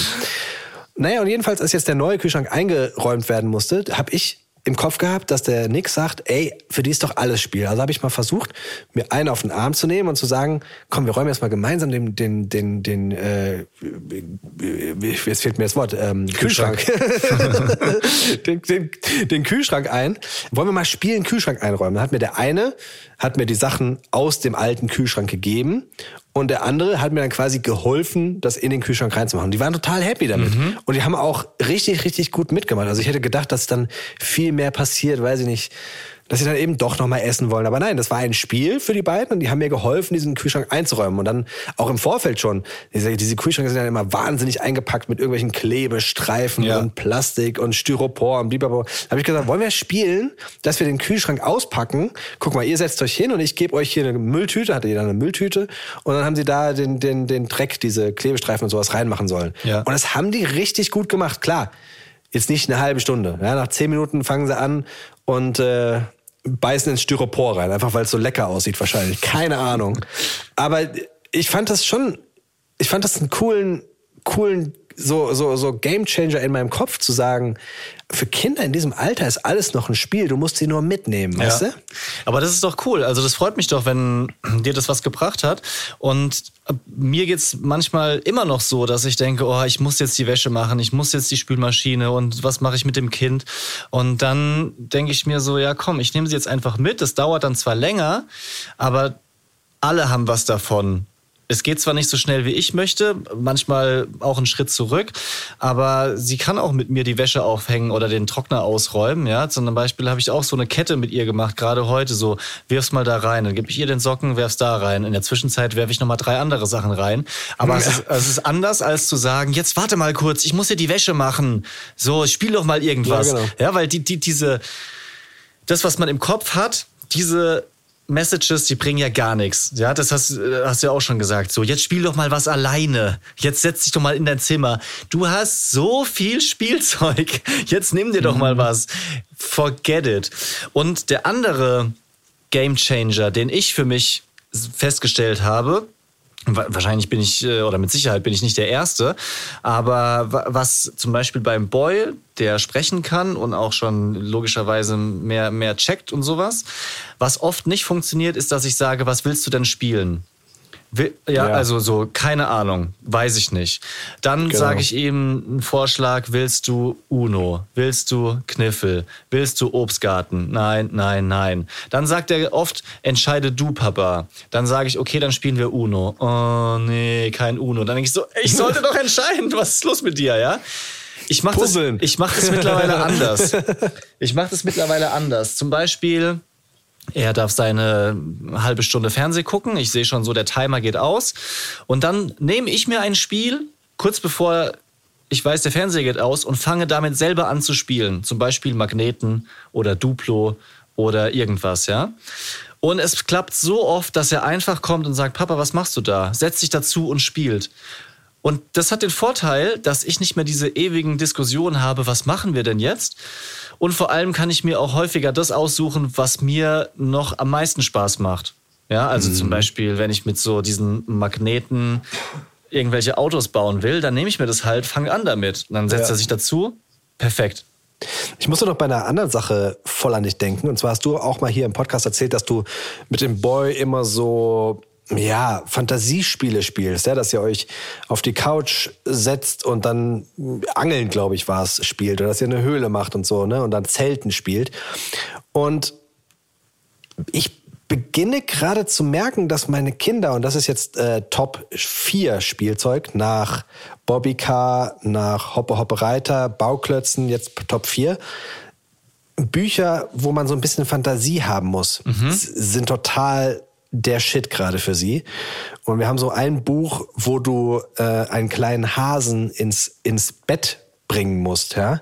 Naja, und jedenfalls, als jetzt der neue Kühlschrank eingeräumt werden musste, habe ich im Kopf gehabt, dass der Nick sagt, ey, für die ist doch alles Spiel. Also habe ich mal versucht, mir einen auf den Arm zu nehmen und zu sagen, komm, wir räumen jetzt mal gemeinsam den, den, den, den, äh, jetzt fehlt mir das Wort, ähm, Kühlschrank, den, den, den Kühlschrank ein. Wollen wir mal spielen, Kühlschrank einräumen? Dann hat mir der eine, hat mir die Sachen aus dem alten Kühlschrank gegeben und der andere hat mir dann quasi geholfen, das in den Kühlschrank reinzumachen. Die waren total happy damit. Mhm. Und die haben auch richtig, richtig gut mitgemacht. Also ich hätte gedacht, dass dann viel mehr passiert, weiß ich nicht, dass sie dann eben doch nochmal essen wollen. Aber nein, das war ein Spiel für die beiden und die haben mir geholfen, diesen Kühlschrank einzuräumen. Und dann auch im Vorfeld schon. Diese, diese Kühlschränke sind dann immer wahnsinnig eingepackt mit irgendwelchen Klebestreifen Ja. und Plastik und Styropor und blablabla. Da habe ich gesagt, wollen wir spielen, dass wir den Kühlschrank auspacken? Guck mal, ihr setzt euch hin und ich gebe euch hier eine Mülltüte, hatte jeder eine Mülltüte. Und dann haben sie da den, den, den Dreck, diese Klebestreifen und sowas reinmachen sollen. Ja. Und das haben die richtig gut gemacht. Klar, jetzt nicht eine halbe Stunde. Ja, nach zehn Minuten fangen sie an und äh, beißen ins Styropor rein, einfach weil es so lecker aussieht wahrscheinlich. Keine Ahnung. Aber ich fand das schon, ich fand das einen coolen, coolen so, so, so Game Changer in meinem Kopf zu sagen, für Kinder in diesem Alter ist alles noch ein Spiel, du musst sie nur mitnehmen, weißt du? Aber das ist doch cool. Also das freut mich doch, wenn dir das was gebracht hat. Und äh, mir geht's manchmal immer noch so, dass ich denke, oh, ich muss jetzt die Wäsche machen, ich muss jetzt die Spülmaschine und was mache ich mit dem Kind? Und dann denke ich mir so, ja komm, ich nehme sie jetzt einfach mit. Das dauert dann zwar länger, aber alle haben was davon. Es geht zwar nicht so schnell, wie ich möchte, manchmal auch einen Schritt zurück, aber sie kann auch mit mir die Wäsche aufhängen oder den Trockner ausräumen. Ja, zum Beispiel habe ich auch so eine Kette mit ihr gemacht, gerade heute so, wirf's mal da rein, dann gebe ich ihr den Socken, werf's da rein. In der Zwischenzeit werfe ich nochmal drei andere Sachen rein. Aber es, ist, es ist anders, als zu sagen, jetzt warte mal kurz, ich muss dir die Wäsche machen. So, spiel doch mal irgendwas. Ja, genau. ja weil die, die, diese, das, was man im Kopf hat, diese Messages, die bringen ja gar nichts. Ja, das hast, äh, hast du ja auch schon gesagt. So, jetzt spiel doch mal was alleine. Jetzt setz dich doch mal in dein Zimmer. Du hast so viel Spielzeug. Jetzt nimm dir doch mal was. Forget it. Und der andere Game Changer, den ich für mich festgestellt habe, Wahrscheinlich bin ich, äh, oder mit Sicherheit bin ich nicht der Erste, aber wa- was zum Beispiel beim Boy, der sprechen kann und auch schon logischerweise mehr, mehr checkt und sowas, was oft nicht funktioniert, ist, dass ich sage, was willst du denn spielen? Will, ja, Ja. also so, keine Ahnung, weiß ich nicht. Dann Genau. sage ich ihm einen Vorschlag, willst du Uno? Willst du Kniffel? Willst du Obstgarten? Nein, nein, nein. Dann sagt er oft, entscheide du, Papa. Dann sage ich, okay, dann spielen wir Uno. Oh, nee, kein Uno. Dann denke ich so, ich sollte doch entscheiden, was ist los mit dir, ja? Ich mache das, ich mach das mittlerweile anders. Ich mache das mittlerweile anders. Zum Beispiel, er darf seine halbe Stunde Fernseh gucken. Ich sehe schon so, der Timer geht aus. Und dann nehme ich mir ein Spiel, kurz bevor ich weiß, der Fernseher geht aus und fange damit selber an zu spielen. Zum Beispiel Magneten oder Duplo oder irgendwas, ja. Und es klappt so oft, dass er einfach kommt und sagt, Papa, was machst du da? Setzt sich dazu und spielt. Und das hat den Vorteil, dass ich nicht mehr diese ewigen Diskussionen habe, was machen wir denn jetzt? Und vor allem kann ich mir auch häufiger das aussuchen, was mir noch am meisten Spaß macht. Ja, also zum Beispiel, wenn ich mit so diesen Magneten irgendwelche Autos bauen will, dann nehme ich mir das halt, fange an damit. Und dann setzt Ja. er sich dazu. Perfekt. Ich musste noch bei einer anderen Sache voll an dich denken. Und zwar hast du auch mal hier im Podcast erzählt, dass du mit dem Boy immer so, ja, Fantasiespiele spielst, ja, dass ihr euch auf die Couch setzt und dann Angeln, glaube ich, war es, spielt. Oder dass ihr eine Höhle macht und so, ne? Und dann Zelten spielt. Und ich beginne gerade zu merken, dass meine Kinder, und das ist jetzt äh, Top 4 Spielzeug, nach Bobbycar, nach Hoppe Hoppe Reiter, Bauklötzen, jetzt Top 4, Bücher, wo man so ein bisschen Fantasie haben muss, s- sind total der Shit gerade für sie. Und wir haben so ein Buch, wo du äh, einen kleinen Hasen ins, ins Bett bringen musst, ja.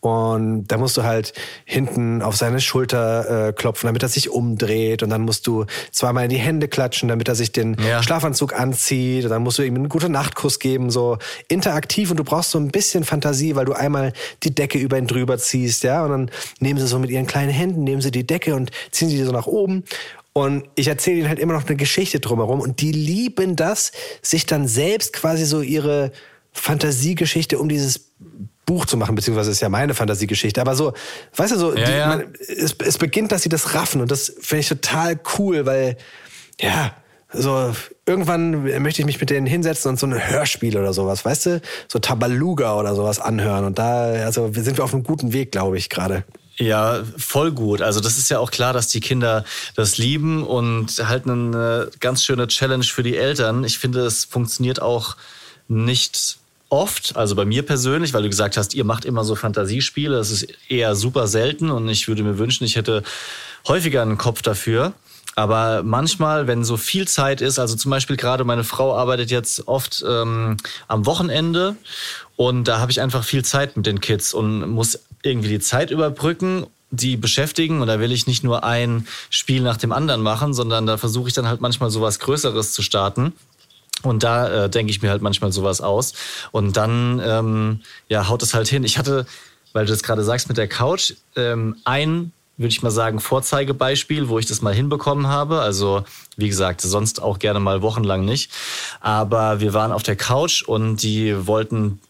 Und da musst du halt hinten auf seine Schulter äh, klopfen, damit er sich umdreht. Und dann musst du zweimal in die Hände klatschen, damit er sich den Ja. Schlafanzug anzieht. Und dann musst du ihm einen guten Nachtkuss geben, so interaktiv. Und du brauchst so ein bisschen Fantasie, weil du einmal die Decke über ihn drüber ziehst, ja. Und dann nehmen sie so mit ihren kleinen Händen, nehmen sie die Decke und ziehen sie so nach oben. Und ich erzähle ihnen halt immer noch eine Geschichte drumherum. Und die lieben das, sich dann selbst quasi so ihre Fantasiegeschichte um dieses Buch zu machen, beziehungsweise ist ja meine Fantasiegeschichte. Aber so, weißt du, so, Ja, die, ja. Man, es, es beginnt, dass sie das raffen und das finde ich total cool, weil, ja, so, irgendwann möchte ich mich mit denen hinsetzen und so ein Hörspiel oder sowas, weißt du, so Tabaluga oder sowas anhören. Und da, also, wir sind wir auf einem guten Weg, glaube ich, gerade. Ja, voll gut. Also das ist ja auch klar, dass die Kinder das lieben und halt eine ganz schöne Challenge für die Eltern. Ich finde, es funktioniert auch nicht oft, also bei mir persönlich, weil du gesagt hast, ihr macht immer so Fantasiespiele. Das ist eher super selten und ich würde mir wünschen, ich hätte häufiger einen Kopf dafür. Aber manchmal, wenn so viel Zeit ist, also zum Beispiel gerade meine Frau arbeitet jetzt oft ähm, am Wochenende und da habe ich einfach viel Zeit mit den Kids und muss irgendwie die Zeit überbrücken, die beschäftigen und da will ich nicht nur ein Spiel nach dem anderen machen, sondern da versuche ich dann halt manchmal sowas Größeres zu starten. Und da äh, denke ich mir halt manchmal sowas aus. Und dann ähm, ja, haut es halt hin. Ich hatte, weil du das gerade sagst mit der Couch, ähm, ein, würde ich mal sagen, Vorzeigebeispiel, wo ich das mal hinbekommen habe. Also, wie gesagt, sonst auch gerne mal wochenlang nicht. Aber wir waren auf der Couch und die wollten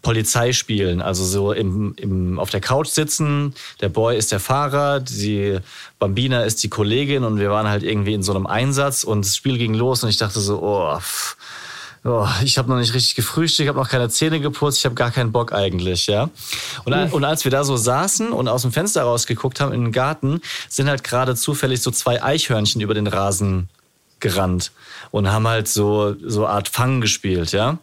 Polizei spielen, also so im, im, auf der Couch sitzen. Der Boy ist der Fahrer, die Bambina ist die Kollegin und wir waren halt irgendwie in so einem Einsatz und das Spiel ging los und ich dachte so, oh, pff, oh ich habe noch nicht richtig gefrühstückt, ich habe noch keine Zähne geputzt, ich habe gar keinen Bock eigentlich, ja. Und, und als wir da so saßen und aus dem Fenster rausgeguckt haben in den Garten, sind halt gerade zufällig so zwei Eichhörnchen über den Rasen gerannt und haben halt so so Art Fang gespielt, ja.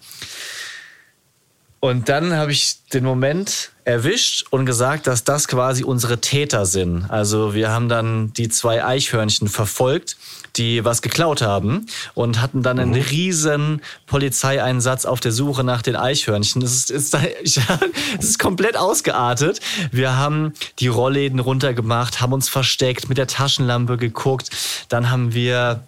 Und dann habe ich den Moment erwischt und gesagt, dass das quasi unsere Täter sind. Also wir haben dann die zwei Eichhörnchen verfolgt, die was geklaut haben und hatten dann einen riesen Polizeieinsatz auf der Suche nach den Eichhörnchen. Das ist, ist, ist komplett ausgeartet. Wir haben die Rollläden runtergemacht, haben uns versteckt, mit der Taschenlampe geguckt. Dann haben wir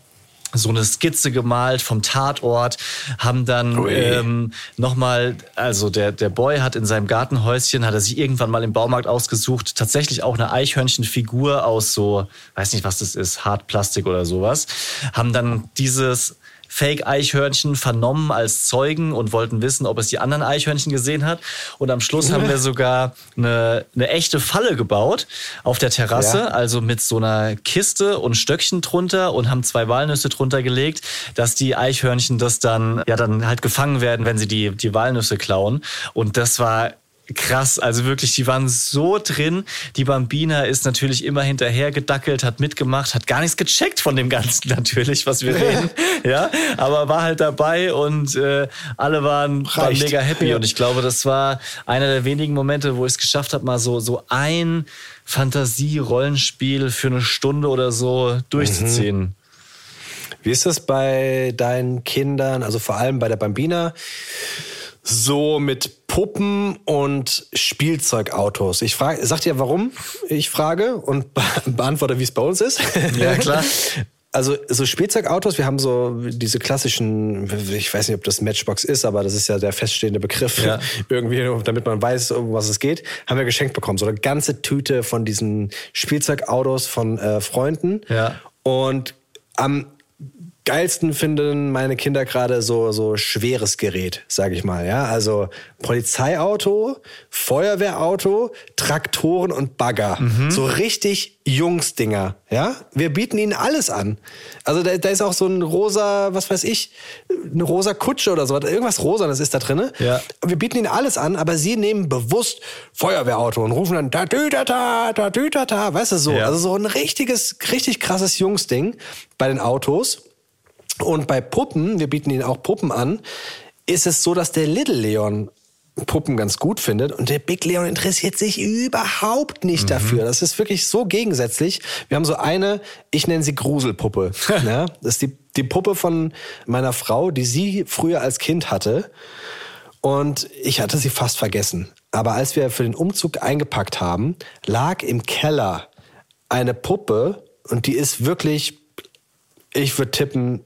so eine Skizze gemalt vom Tatort, haben dann Ui. ähm, nochmal, also der, der Boy hat in seinem Gartenhäuschen, hat er sich irgendwann mal im Baumarkt ausgesucht, tatsächlich auch eine Eichhörnchenfigur aus so, weiß nicht, was das ist, Hartplastik oder sowas, haben dann dieses Fake-Eichhörnchen vernommen als Zeugen und wollten wissen, ob es die anderen Eichhörnchen gesehen hat. Und am Schluss haben wir sogar eine, eine echte Falle gebaut auf der Terrasse, Ja. also mit so einer Kiste und Stöckchen drunter und haben zwei Walnüsse drunter gelegt, dass die Eichhörnchen das dann, ja, dann halt gefangen werden, wenn sie die, die Walnüsse klauen. Und das war krass. Also wirklich, die waren so drin. Die Bambina ist natürlich immer hinterher gedackelt, hat mitgemacht, hat gar nichts gecheckt von dem Ganzen natürlich, was wir reden. ja, aber war halt dabei und äh, alle waren, waren mega happy. Ja. Und ich glaube, das war einer der wenigen Momente, wo ich es geschafft habe, mal so, so ein Fantasie-Rollenspiel für eine Stunde oder so durchzuziehen. Wie ist das bei deinen Kindern, also vor allem bei der Bambina, so mit Puppen und Spielzeugautos? Ich frage, sag dir, warum ich frage und be beantworte, wie es bei uns ist. Ja, klar. Also so Spielzeugautos, wir haben so diese klassischen, ich weiß nicht, ob das Matchbox ist, aber das ist ja der feststehende Begriff, Ja. irgendwie, damit man weiß, um was es geht, haben wir geschenkt bekommen. So eine ganze Tüte von diesen Spielzeugautos von äh, Freunden. Ja. Und am geilsten finden meine Kinder gerade so so schweres Gerät, sage ich mal, ja, also Polizeiauto, Feuerwehrauto, Traktoren und Bagger, so richtig Jungsdinger, ja. Wir bieten ihnen alles an. Also da, da ist auch so ein rosa, was weiß ich, eine rosa Kutsche oder so, irgendwas rosanes ist da drinne. Ja. Wir bieten ihnen alles an, aber sie nehmen bewusst Feuerwehrauto und rufen dann da dü da da da dü da da, weißt du so, Ja. also so ein richtiges richtig krasses Jungsding bei den Autos. Und bei Puppen, wir bieten ihnen auch Puppen an, ist es so, dass der Little Leon Puppen ganz gut findet und der Big Leon interessiert sich überhaupt nicht dafür. Das ist wirklich so gegensätzlich. Wir haben so eine, ich nenne sie Gruselpuppe. ja, das ist die, die Puppe von meiner Frau, die sie früher als Kind hatte. Und ich hatte sie fast vergessen. Aber als wir für den Umzug eingepackt haben, lag im Keller eine Puppe und die ist wirklich, ich würde tippen,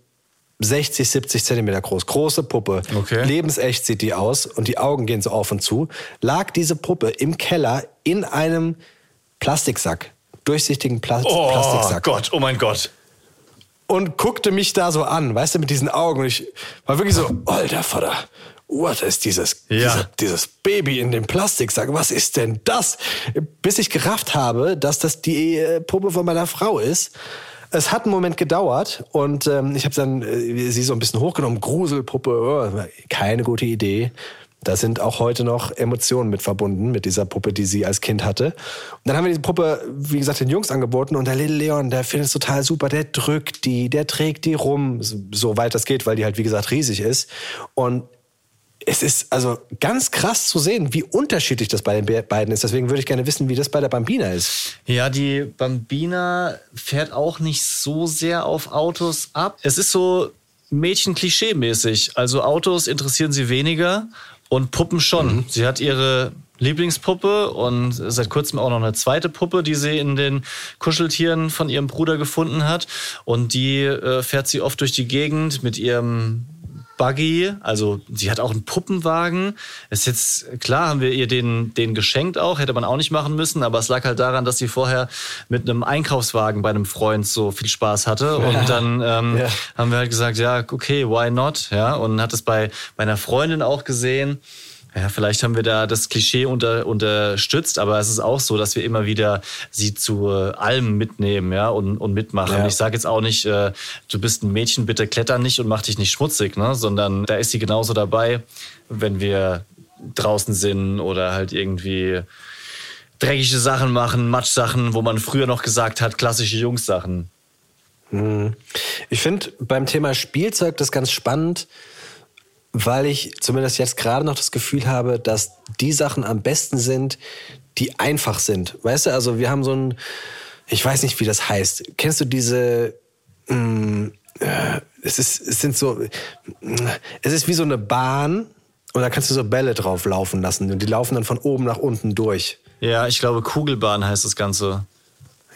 60, 70 Zentimeter groß. Große Puppe. Okay. Lebensecht sieht die aus und die Augen gehen so auf und zu. Lag diese Puppe im Keller in einem Plastiksack. Durchsichtigen Pla Oh Plastiksack. Gott, oh mein Gott. und guckte mich da so an, weißt du, mit diesen Augen. Und ich war wirklich so, alter Vater, was ist dieses, Ja. dieser, dieses Baby in dem Plastiksack? Was ist denn das? Bis ich gerafft habe, dass das die äh, Puppe von meiner Frau ist. Es hat einen Moment gedauert und ähm, ich habe dann äh, sie so ein bisschen hochgenommen. Gruselpuppe, oh, keine gute Idee. Da sind auch heute noch Emotionen mit verbunden, mit dieser Puppe, die sie als Kind hatte. Und dann haben wir diese Puppe, wie gesagt, den Jungs angeboten und der Little Leon, der findet es total super, der drückt die, der trägt die rum, so- so weit das geht, weil die halt, wie gesagt, riesig ist. Und es ist also ganz krass zu sehen, wie unterschiedlich das bei den be- beiden ist. Deswegen würde ich gerne wissen, wie das bei der Bambina ist. Ja, die Bambina fährt auch nicht so sehr auf Autos ab. Es ist so Mädchen-Klischee-mäßig. Also Autos interessieren sie weniger und Puppen schon. Sie hat ihre Lieblingspuppe und seit kurzem auch noch eine zweite Puppe, die sie in den Kuscheltieren von ihrem Bruder gefunden hat. Und die äh, fährt sie oft durch die Gegend mit ihrem Buggy, also sie hat auch einen Puppenwagen. Ist jetzt klar, haben wir ihr den, den geschenkt auch, hätte man auch nicht machen müssen, aber es lag halt daran, dass sie vorher mit einem Einkaufswagen bei einem Freund so viel Spaß hatte und dann ähm, Ja. haben wir halt gesagt, ja, okay, why not, ja, und hat es bei meiner Freundin auch gesehen. Ja, vielleicht haben wir da das Klischee unter, unterstützt, aber es ist auch so, dass wir immer wieder sie zu äh, allem mitnehmen ja, und, und mitmachen. Ja. Ich sage jetzt auch nicht, äh, du bist ein Mädchen, bitte kletter nicht und mach dich nicht schmutzig, ne? sondern da ist sie genauso dabei, wenn wir draußen sind oder halt irgendwie dreckige Sachen machen, Matschsachen, wo man früher noch gesagt hat, klassische Jungs-Sachen. Ich finde beim Thema Spielzeug das ganz spannend, weil ich zumindest jetzt gerade noch das Gefühl habe, dass die Sachen am besten sind, die einfach sind. Weißt du, also wir haben so ein, ich weiß nicht, wie das heißt. Kennst du diese, mh, äh, es ist, es sind so, mh, es ist wie so eine Bahn und da kannst du so Bälle drauf laufen lassen und die laufen dann von oben nach unten durch. Ja, ich glaube, Kugelbahn heißt das Ganze.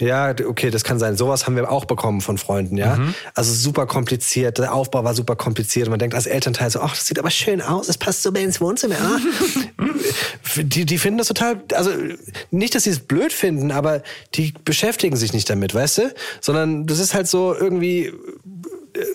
Ja, okay, das kann sein. Sowas haben wir auch bekommen von Freunden, ja. Also super kompliziert. Der Aufbau war super kompliziert. Und man denkt als Elternteil so, ach, das sieht aber schön aus. Das passt so mehr ins Wohnzimmer. Ah. die, die finden das total, also nicht, dass sie es blöd finden, aber die beschäftigen sich nicht damit, weißt du? Sondern das ist halt so irgendwie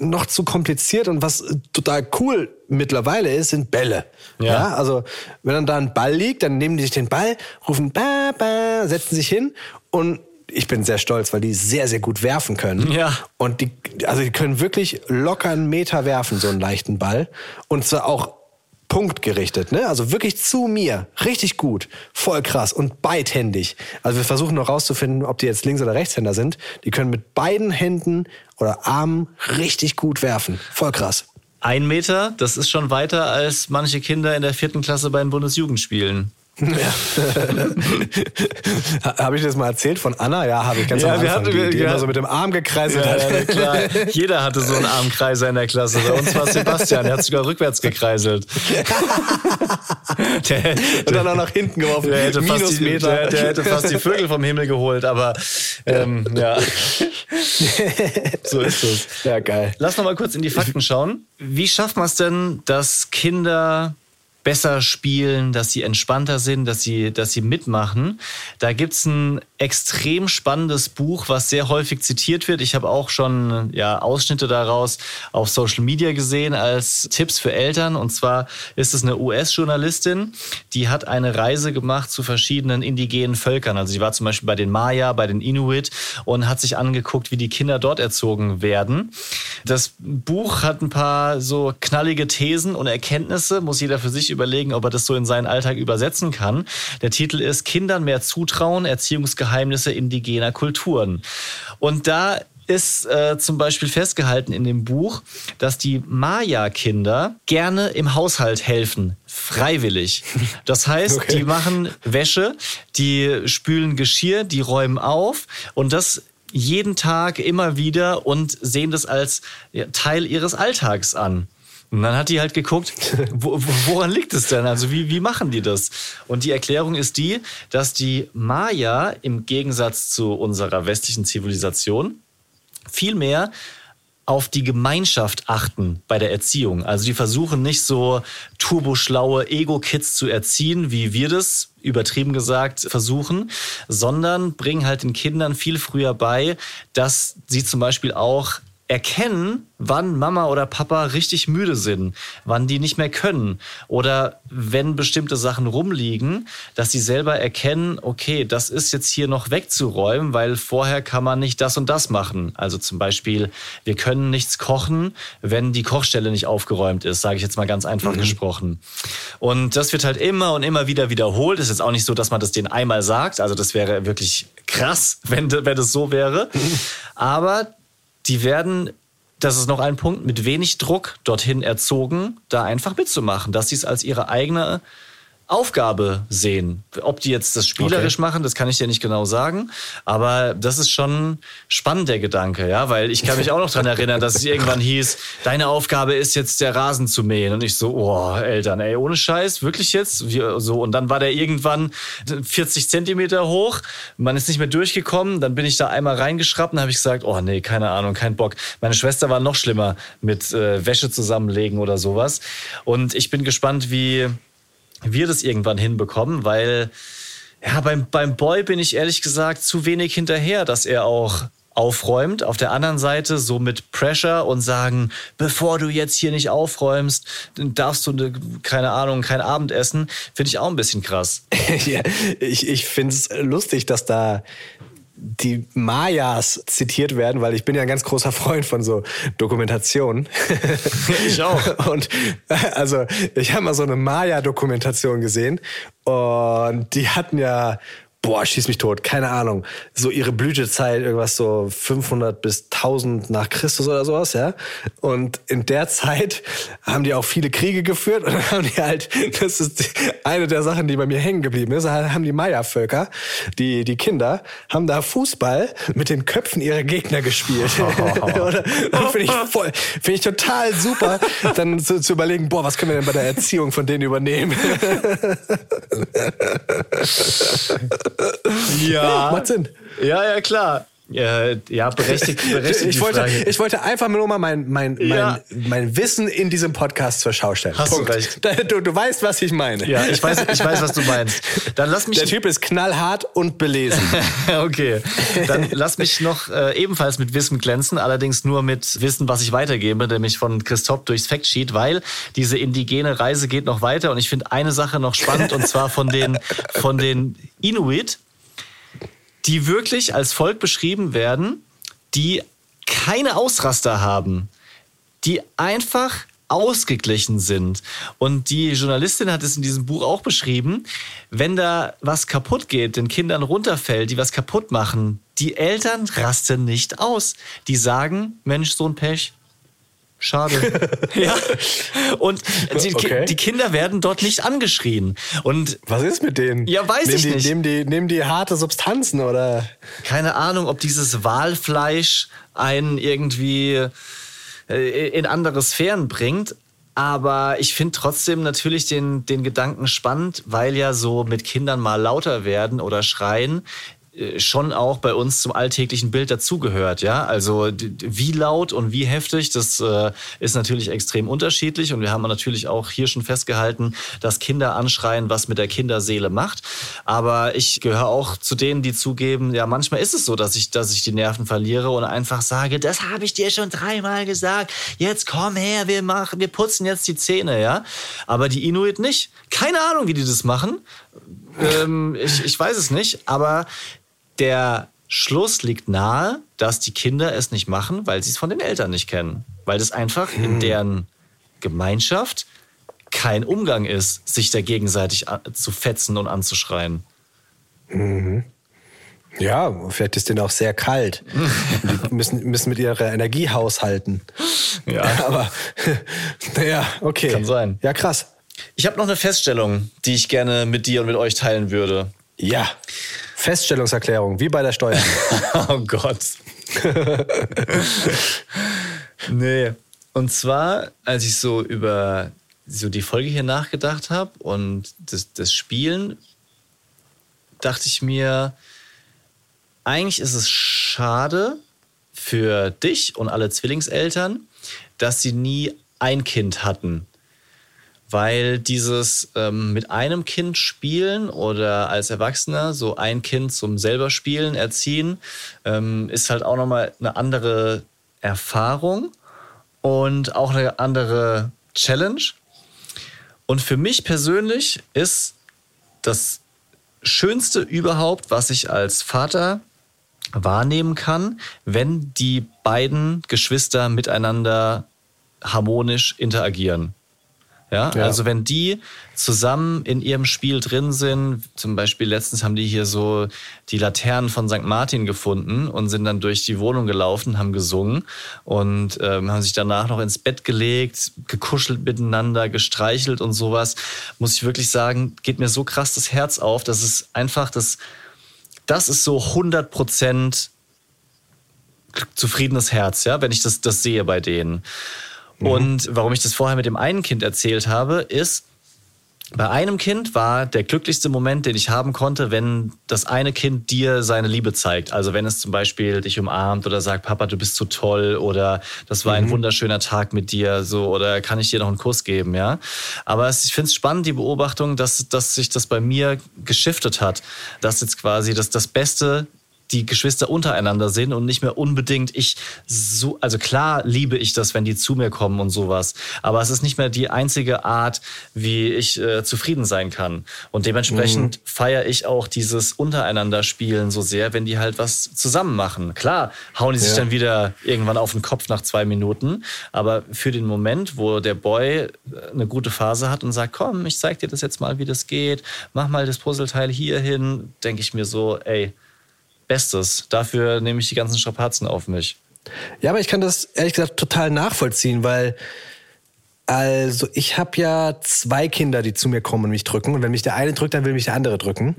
noch zu kompliziert und was total cool mittlerweile ist, sind Bälle. Ja. Ja. also wenn dann da ein Ball liegt, dann nehmen die sich den Ball, rufen ba, ba, setzen sich hin und ich bin sehr stolz, weil die sehr, sehr gut werfen können. Ja. Und die, also die können wirklich locker einen Meter werfen, so einen leichten Ball. Und zwar auch punktgerichtet, ne? Also wirklich zu mir. Richtig gut. Voll krass. Und beidhändig. Also wir versuchen noch rauszufinden, ob die jetzt Links- oder Rechtshänder sind. Die können mit beiden Händen oder Armen richtig gut werfen. Voll krass. Ein Meter, das ist schon weiter als manche Kinder in der vierten Klasse bei den Bundesjugendspielen. habe ich das mal erzählt von Anna? Ja, habe ich ganz Ja, am wir hatten- die, die wir- immer so mit dem Arm gekreiselt hat. Ja, klar. Jeder hatte so einen Armkreiser in der Klasse. Bei uns war Sebastian, der hat sogar rückwärts gekreiselt. Der, Und dann auch nach hinten geworfen. der, hätte fast die, der, der hätte fast die Vögel vom Himmel geholt, aber ähm, ja. so ist es. Ja, geil. Lass noch mal kurz in die Fakten schauen. Wie schafft man es denn, dass Kinder besser spielen, dass sie entspannter sind, dass sie, dass sie mitmachen? Da gibt's ein extrem spannendes Buch, was sehr häufig zitiert wird. Ich habe auch schon ja, Ausschnitte daraus auf Social Media gesehen als Tipps für Eltern. Und zwar ist es eine US-Journalistin, die hat eine Reise gemacht zu verschiedenen indigenen Völkern. Also sie war zum Beispiel bei den Maya, bei den Inuit und hat sich angeguckt, wie die Kinder dort erzogen werden. Das Buch hat ein paar so knallige Thesen und Erkenntnisse, muss jeder für sich überlegen, ob er das so in seinen Alltag übersetzen kann. Der Titel ist Kindern mehr zutrauen, Erziehungsgeheimnisse indigener Kulturen. Und da ist äh, zum Beispiel festgehalten in dem Buch, dass die Maya-Kinder gerne im Haushalt helfen, freiwillig. Das heißt, Okay. die machen Wäsche, die spülen Geschirr, die räumen auf und das jeden Tag immer wieder und sehen das als Teil ihres Alltags an. Und dann hat die halt geguckt, wo, wo, woran liegt es denn? Also wie, wie machen die das? Und die Erklärung ist die, dass die Maya im Gegensatz zu unserer westlichen Zivilisation viel mehr auf die Gemeinschaft achten bei der Erziehung. Also die versuchen nicht so turboschlaue Ego-Kids zu erziehen, wie wir das übertrieben gesagt versuchen, sondern bringen halt den Kindern viel früher bei, dass sie zum Beispiel auch erkennen, wann Mama oder Papa richtig müde sind, wann die nicht mehr können oder wenn bestimmte Sachen rumliegen, dass sie selber erkennen, okay, das ist jetzt hier noch wegzuräumen, weil vorher kann man nicht das und das machen. Also zum Beispiel, wir können nichts kochen, wenn die Kochstelle nicht aufgeräumt ist, sage ich jetzt mal ganz einfach mhm. gesprochen. Und das wird halt immer und immer wieder wiederholt. Ist jetzt auch nicht so, dass man das denen einmal sagt. Also das wäre wirklich krass, wenn, wenn das so wäre. Aber die werden, das ist noch ein Punkt, mit wenig Druck dorthin erzogen, da einfach mitzumachen, dass sie es als ihre eigene Aufgabe sehen. Ob die jetzt das spielerisch okay. machen, das kann ich dir nicht genau sagen. Aber das ist schon spannend, der Gedanke, ja, weil ich kann mich auch noch daran erinnern, dass es irgendwann hieß, deine Aufgabe ist jetzt der Rasen zu mähen. Und ich so, oh, Eltern, ey, ohne Scheiß, wirklich jetzt? Wie, so. Und dann war der irgendwann 40 Zentimeter hoch. Man ist nicht mehr durchgekommen. Dann bin ich da einmal reingeschraubt und habe ich gesagt, oh nee, keine Ahnung, kein Bock. Meine Schwester war noch schlimmer mit äh, Wäsche zusammenlegen oder sowas. Und ich bin gespannt, wie wir das irgendwann hinbekommen, weil ja, beim, beim Boy bin ich ehrlich gesagt zu wenig hinterher, dass er auch aufräumt. Auf der anderen Seite so mit Pressure und sagen, bevor du jetzt hier nicht aufräumst, darfst du, ne, keine Ahnung, kein Abendessen, finde ich auch ein bisschen krass. ja, ich ich finde es lustig, dass da die Mayas zitiert werden, weil ich bin ja ein ganz großer Freund von so Dokumentationen. Ich auch. Und also ich habe mal so eine Maya-Dokumentation gesehen und die hatten ja boah, schieß mich tot, keine Ahnung, so ihre Blütezeit, irgendwas so 500 bis 1000 nach Christus oder sowas, ja. Und in der Zeit haben die auch viele Kriege geführt und dann haben die halt, das ist eine der Sachen, die bei mir hängen geblieben ist, haben die Maya-Völker, die, die Kinder, haben da Fußball mit den Köpfen ihrer Gegner gespielt. finde ich voll, finde ich total super, dann zu, zu überlegen, boah, was können wir denn bei der Erziehung von denen übernehmen? Ja. Macht Sinn. Ja, ja, klar. Ja, ja berechtigt, berechtigt ich, wollte, ich wollte einfach nur mal mein, mein, ja. mein, mein Wissen in diesem Podcast zur Schau stellen. Hast Punkt. du recht. Du, du weißt, was ich meine. Ja, ich weiß, ich weiß, was du meinst. Dann lass mich Der Typ ist knallhart und belesen. okay. Dann lass mich noch äh, ebenfalls mit Wissen glänzen, allerdings nur mit Wissen, was ich weitergebe, nämlich von Christoph durchs Factsheet, weil diese indigene Reise geht noch weiter und ich finde eine Sache noch spannend und zwar von den, von den Inuit die wirklich als Volk beschrieben werden, die keine Ausraster haben, die einfach ausgeglichen sind. Und die Journalistin hat es in diesem Buch auch beschrieben, wenn da was kaputt geht, den Kindern runterfällt, die was kaputt machen, die Eltern rasten nicht aus. Die sagen, Mensch, so ein Pech, Schade. ja. Und die, okay. die, Kinder werden dort nicht angeschrien. Und was ist mit denen? Ja, weiß nehmen ich die, nicht. Nehmen die, nehmen die harte Substanzen oder? Keine Ahnung, ob dieses Walfleisch einen irgendwie äh, in andere Sphären bringt. Aber ich finde trotzdem natürlich den, den Gedanken spannend, weil ja so mit Kindern mal lauter werden oder schreien schon auch bei uns zum alltäglichen Bild dazugehört. Ja, also wie laut und wie heftig, das äh, ist natürlich extrem unterschiedlich und wir haben natürlich auch hier schon festgehalten, dass Kinder anschreien, was mit der Kinderseele macht. Aber ich gehöre auch zu denen, die zugeben, ja, manchmal ist es so, dass ich, dass ich die Nerven verliere und einfach sage, das habe ich dir schon dreimal gesagt. Jetzt komm her, wir machen, wir putzen jetzt die Zähne, ja. Aber die Inuit nicht. Keine Ahnung, wie die das machen. Ähm, ich, ich weiß es nicht, aber der Schluss liegt nahe, dass die Kinder es nicht machen, weil sie es von den Eltern nicht kennen. Weil das einfach hm. in deren Gemeinschaft kein Umgang ist, sich da gegenseitig zu fetzen und anzuschreien. Mhm. Ja, vielleicht ist denen auch sehr kalt. die müssen, müssen mit ihrer Energie haushalten. Ja. Aber, naja, okay. Kann sein. Ja, krass. Ich habe noch eine Feststellung, die ich gerne mit dir und mit euch teilen würde. Ja. Feststellungserklärung, wie bei der Steuer. oh Gott. nee. Und zwar, als ich so über so die Folge hier nachgedacht habe und das, das Spielen, dachte ich mir, eigentlich ist es schade für dich und alle Zwillingseltern, dass sie nie ein Kind hatten weil dieses ähm, mit einem Kind spielen oder als Erwachsener so ein Kind zum selber spielen, erziehen, ähm, ist halt auch nochmal eine andere Erfahrung und auch eine andere Challenge. Und für mich persönlich ist das Schönste überhaupt, was ich als Vater wahrnehmen kann, wenn die beiden Geschwister miteinander harmonisch interagieren. Ja, Ja. also wenn die zusammen in ihrem Spiel drin sind, zum Beispiel letztens haben die hier so die Laternen von St. Martin gefunden und sind dann durch die Wohnung gelaufen, haben gesungen und ähm, haben sich danach noch ins Bett gelegt, gekuschelt miteinander, gestreichelt und sowas, muss ich wirklich sagen, geht mir so krass das Herz auf, das ist einfach das, das ist so 100 Prozent zufriedenes Herz, ja, wenn ich das, das sehe bei denen. Und warum ich das vorher mit dem einen Kind erzählt habe, ist, bei einem Kind war der glücklichste Moment, den ich haben konnte, wenn das eine Kind dir seine Liebe zeigt. Also wenn es zum Beispiel dich umarmt oder sagt, Papa, du bist so toll oder das war ein wunderschöner Tag mit dir, so oder kann ich dir noch einen Kuss geben, ja. Aber es, ich finde es spannend, die Beobachtung, dass, dass sich das bei mir geschiftet hat, dass jetzt quasi das, das Beste die Geschwister untereinander sind und nicht mehr unbedingt ich so, also klar liebe ich das, wenn die zu mir kommen und sowas, aber es ist nicht mehr die einzige Art, wie ich äh, zufrieden sein kann. Und dementsprechend feiere ich auch dieses untereinander Spielen so sehr, wenn die halt was zusammen machen. Klar, hauen die sich Ja. dann wieder irgendwann auf den Kopf nach zwei Minuten, aber für den Moment, wo der Boy äh, eine gute Phase hat und sagt, komm, ich zeig dir das jetzt mal, wie das geht, mach mal das Puzzleteil hier hin, denke ich mir so, ey, Bestes. Dafür nehme ich die ganzen Strapazen auf mich. Ja, aber ich kann das ehrlich gesagt total nachvollziehen, weil also ich habe ja zwei Kinder, die zu mir kommen und mich drücken. Und wenn mich der eine drückt, dann will mich der andere drücken.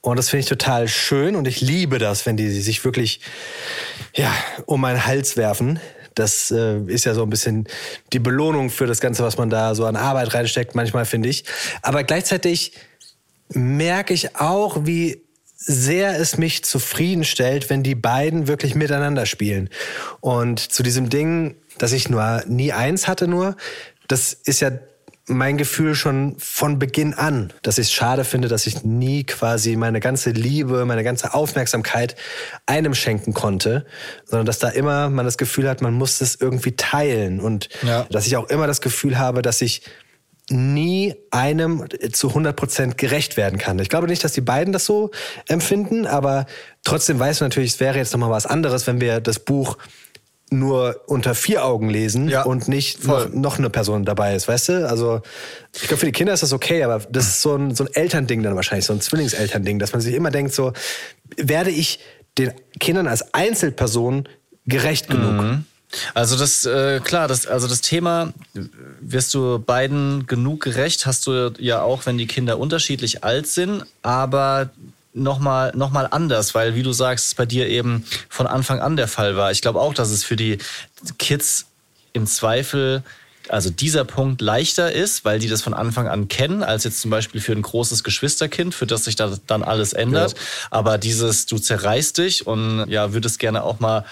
Und das finde ich total schön und ich liebe das, wenn die sich wirklich ja, um meinen Hals werfen. Das äh, ist ja so ein bisschen die Belohnung für das Ganze, was man da so an Arbeit reinsteckt, manchmal finde ich. Aber gleichzeitig merke ich auch, wie sehr es mich zufriedenstellt, wenn die beiden wirklich miteinander spielen. Und zu diesem Ding, dass ich nur nie eins hatte nur, das ist ja mein Gefühl schon von Beginn an, dass ich es schade finde, dass ich nie quasi meine ganze Liebe, meine ganze Aufmerksamkeit einem schenken konnte, sondern dass da immer man das Gefühl hat, man muss es irgendwie teilen und Ja. dass ich auch immer das Gefühl habe, dass ich nie einem zu 100% gerecht werden kann. Ich glaube nicht, dass die beiden das so empfinden, aber trotzdem weiß man natürlich, es wäre jetzt nochmal was anderes, wenn wir das Buch nur unter vier Augen lesen Ja, und nicht noch, noch eine Person dabei ist, weißt du? Also ich glaube, für die Kinder ist das okay, aber das ist so ein, so ein Elternding dann wahrscheinlich, so ein Zwillingselternding, dass man sich immer denkt, so, werde ich den Kindern als Einzelperson gerecht genug? Also das, äh, klar, das, also das Thema, wirst du beiden genug gerecht, hast du ja auch, wenn die Kinder unterschiedlich alt sind, aber nochmal noch mal anders, weil wie du sagst, es bei dir eben von Anfang an der Fall war. Ich glaube auch, dass es für die Kids im Zweifel also dieser Punkt leichter ist, weil die das von Anfang an kennen, als jetzt zum Beispiel für ein großes Geschwisterkind, für das sich da dann alles ändert. Ja. Aber dieses, du zerreißt dich und ja, würdest gerne auch mal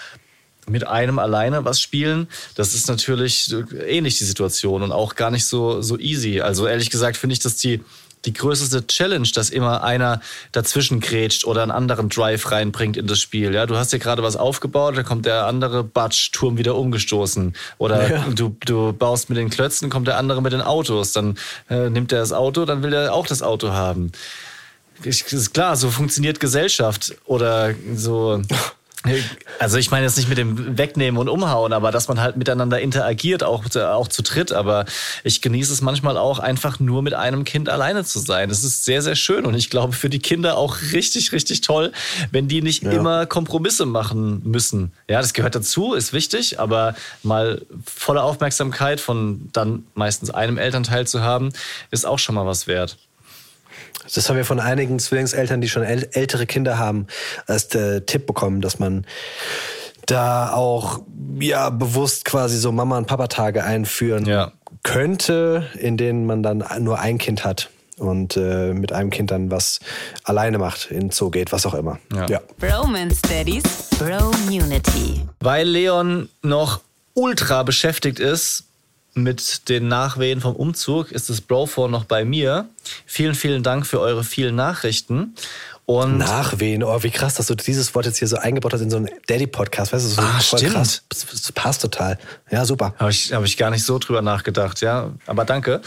mit einem alleine was spielen, das ist natürlich ähnlich die Situation und auch gar nicht so, so easy. Also ehrlich gesagt finde ich, dass die, die größte Challenge, dass immer einer dazwischen grätscht oder einen anderen Drive reinbringt in das Spiel. Ja, du hast dir gerade was aufgebaut, dann kommt der andere Batsch-Turm wieder umgestoßen. Oder Ja. du, du baust mit den Klötzen, kommt der andere mit den Autos. Dann äh, nimmt er das Auto, dann will er auch das Auto haben. Ich, ist klar, so funktioniert Gesellschaft oder so. Also ich meine jetzt nicht mit dem Wegnehmen und Umhauen, aber dass man halt miteinander interagiert, auch, auch zu dritt. Aber ich genieße es manchmal auch einfach nur mit einem Kind alleine zu sein. Das ist sehr, sehr schön und ich glaube für die Kinder auch richtig, richtig toll, wenn die nicht immer Kompromisse machen müssen. Ja, das gehört dazu, ist wichtig, aber mal volle Aufmerksamkeit von dann meistens einem Elternteil zu haben, ist auch schon mal was wert. Das haben wir von einigen Zwillingseltern, die schon äl ältere Kinder haben, als der Tipp bekommen, dass man da auch ja bewusst quasi so Mama- und Papa-Tage einführen Ja. könnte, in denen man dann nur ein Kind hat und äh, mit einem Kind dann was alleine macht, in den Zoo geht, was auch immer. Ja. Bromance Daddies, Bro-Unity. Weil Leon noch ultra beschäftigt ist mit den Nachwehen vom Umzug, ist das Brophone noch bei mir. Vielen, vielen Dank für eure vielen Nachrichten. Und Nachwehen, oh, wie krass, dass du dieses Wort jetzt hier so eingebaut hast in so einen Daddy-Podcast. Weißt du, so Ah, voll stimmt. krass. Das, passt total. Ja, super. Habe ich, hab ich gar nicht so drüber nachgedacht, ja. Aber danke.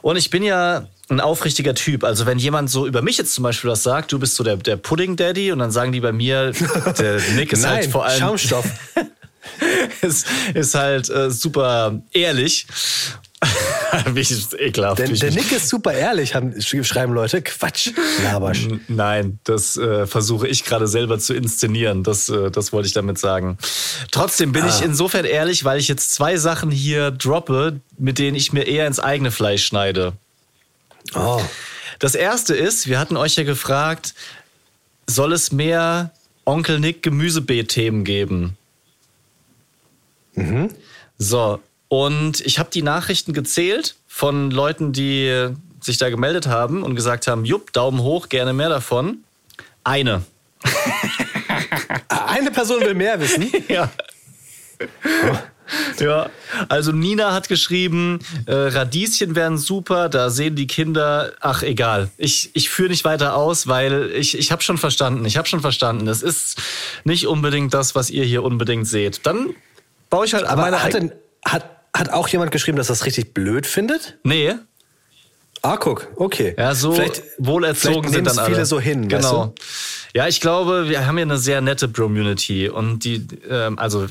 Und ich bin ja ein aufrichtiger Typ. Also wenn jemand so über mich jetzt zum Beispiel was sagt, du bist so der, der Pudding-Daddy und dann sagen die bei mir, der Nick ist halt vor allem... Schaumstoff. ist, ist halt äh, super ehrlich. Wie ich- ekelhaft. Der, der Nick ist super ehrlich, haben, sch- schreiben Leute. Quatsch. Labersch. Nein, das äh, versuche ich gerade selber zu inszenieren. Das, äh, das wollte ich damit sagen. Trotzdem bin ich insofern ehrlich, weil ich jetzt zwei Sachen hier droppe, mit denen ich mir eher ins eigene Fleisch schneide. Oh. Das erste ist, wir hatten euch ja gefragt, soll es mehr Onkel Nick Gemüsebeet-Themen geben? So, und ich habe die Nachrichten gezählt von Leuten, die sich da gemeldet haben und gesagt haben, jupp, Daumen hoch, gerne mehr davon. Eine. Eine Person will mehr wissen. Ja. Ja, also Nina hat geschrieben, äh, Radieschen wären super, da sehen die Kinder, ach egal, ich, ich führe nicht weiter aus, weil ich, ich habe schon verstanden, ich habe schon verstanden, es ist nicht unbedingt das, was ihr hier unbedingt seht. Dann baue ich halt Aber meine hat, denn, hat, hat auch jemand geschrieben, dass das richtig blöd findet? Nee, Ah, guck, okay. Ja, so Vielleicht- wohlerzogen vielleicht sind dann alle. viele so hin, weißt Genau. du? Ja, ich glaube, wir haben ja eine sehr nette Community und die, ähm, also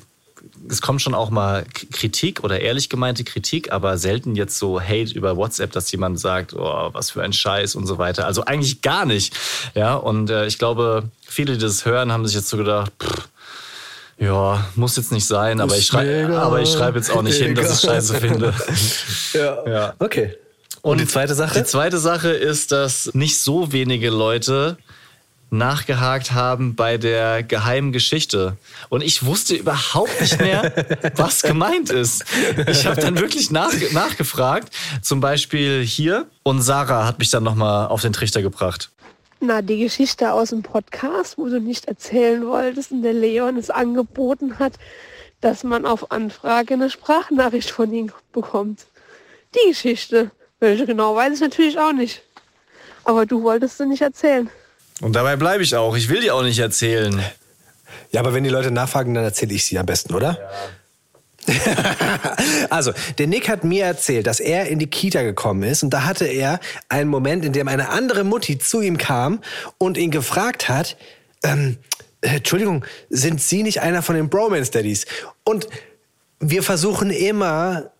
es kommt schon auch mal Kritik oder ehrlich gemeinte Kritik, aber selten jetzt so Hate über WhatsApp, dass jemand sagt, oh, was für ein Scheiß und so weiter. Also eigentlich gar nicht. Ja, und äh, ich glaube, viele, die das hören, haben sich jetzt so gedacht, pff, ja, muss jetzt nicht sein, aber ich egal. aber ich schreibe jetzt auch nicht hin, dass ich. Scheiße finde. Ja. Ja. Okay. Und, die zweite Sache? Die zweite Sache ist, dass nicht so wenige Leute nachgehakt haben bei der geheimen Geschichte. Und ich wusste überhaupt nicht mehr, was gemeint ist. Ich habe dann wirklich nach, nachgefragt, zum Beispiel hier. Und Sarah hat mich dann nochmal auf den Trichter gebracht. Na, die Geschichte aus dem Podcast, wo du nicht erzählen wolltest und der Leon es angeboten hat, dass man auf Anfrage eine Sprachnachricht von ihm bekommt. Die Geschichte. Welche genau weiß ich natürlich auch nicht. Aber du wolltest sie nicht erzählen. Und dabei bleibe ich auch. Ich will die auch nicht erzählen. Ja, aber wenn die Leute nachfragen, dann erzähle ich sie am besten, oder? also, der Nick hat mir erzählt, dass er in die Kita gekommen ist und da hatte er einen Moment, in dem eine andere Mutti zu ihm kam und ihn gefragt hat, ähm, äh, Entschuldigung, sind Sie nicht einer von den Bromance Daddies? Und wir versuchen immer,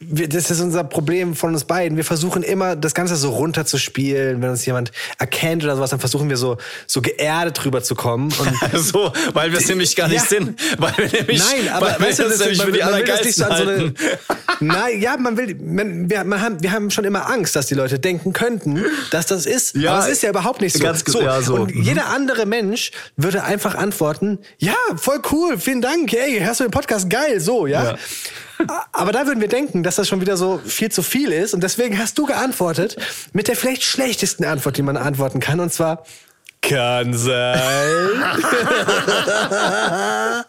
wir, das ist unser Problem von uns beiden. Wir versuchen immer, das Ganze so runterzuspielen. Wenn uns jemand erkennt oder sowas, dann versuchen wir so, so geerdet drüber zu kommen. Und So, weil wir es nämlich gar nicht Ja. sind. Weil wir nämlich, Nein, aber weil weißt du, das, nämlich man, für die man will das nicht so an so eine. Nein, ja, man will, man, wir, man haben, wir haben schon immer Angst, dass die Leute denken könnten, dass das ist. Ja, aber es ist ja überhaupt nicht so. ganz ge- ja, so. Und Mhm. jeder andere Mensch würde einfach antworten, ja, voll cool, vielen Dank, hey, hörst du den Podcast, geil, so, ja. Ja. Aber da würden wir denken, dass das schon wieder so viel zu viel ist. Und deswegen hast du geantwortet mit der vielleicht schlechtesten Antwort, die man antworten kann. Und zwar, kann sein.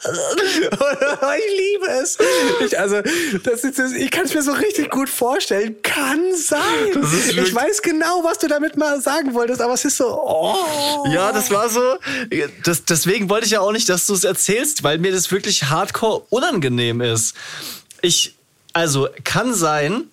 ich liebe es. Ich, also, das ist, das, ich kann es mir so richtig gut vorstellen. Kann sein. Ich weiß genau, was du damit mal sagen wolltest, aber es ist so, oh. Ja, das war so. Das, deswegen wollte ich ja auch nicht, dass du es erzählst, weil mir das wirklich hardcore unangenehm ist. Ich, also kann sein,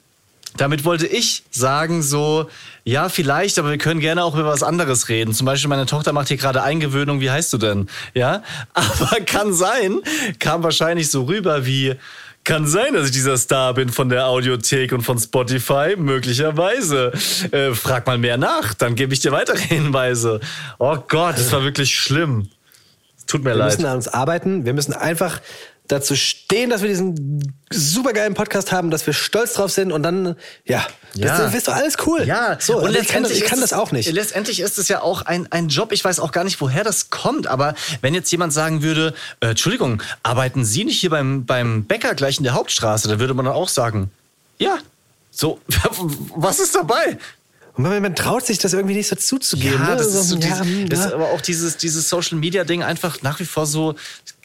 damit wollte ich sagen, so, ja, vielleicht, aber wir können gerne auch über was anderes reden. Zum Beispiel, meine Tochter macht hier gerade Eingewöhnung, wie heißt du denn? Ja, aber kann sein, kam wahrscheinlich so rüber wie, kann sein, dass ich dieser Star bin von der Audiothek und von Spotify, möglicherweise. Äh, frag mal mehr nach, dann gebe ich dir weitere Hinweise. Oh Gott, das war wirklich schlimm. Tut mir Wir leid. müssen an uns arbeiten. Wir müssen einfach dazu stehen, dass wir diesen supergeilen Podcast haben, dass wir stolz drauf sind und dann, ja, Ja. das ist doch alles cool. Ja, so, und und ich kann, das, ich kann das auch nicht. Letztendlich ist es ja auch ein, ein Job. Ich weiß auch gar nicht, woher das kommt. Aber wenn jetzt jemand sagen würde, äh, Entschuldigung, arbeiten Sie nicht hier beim, beim Bäcker gleich in der Hauptstraße, dann würde man dann auch sagen, ja. So, was ist dabei? Und man, man traut sich das irgendwie nicht so zuzugeben. Ja, ne? das ist, so ja, diese, hm, das ja. ist aber auch dieses, dieses Social Media Ding einfach nach wie vor so,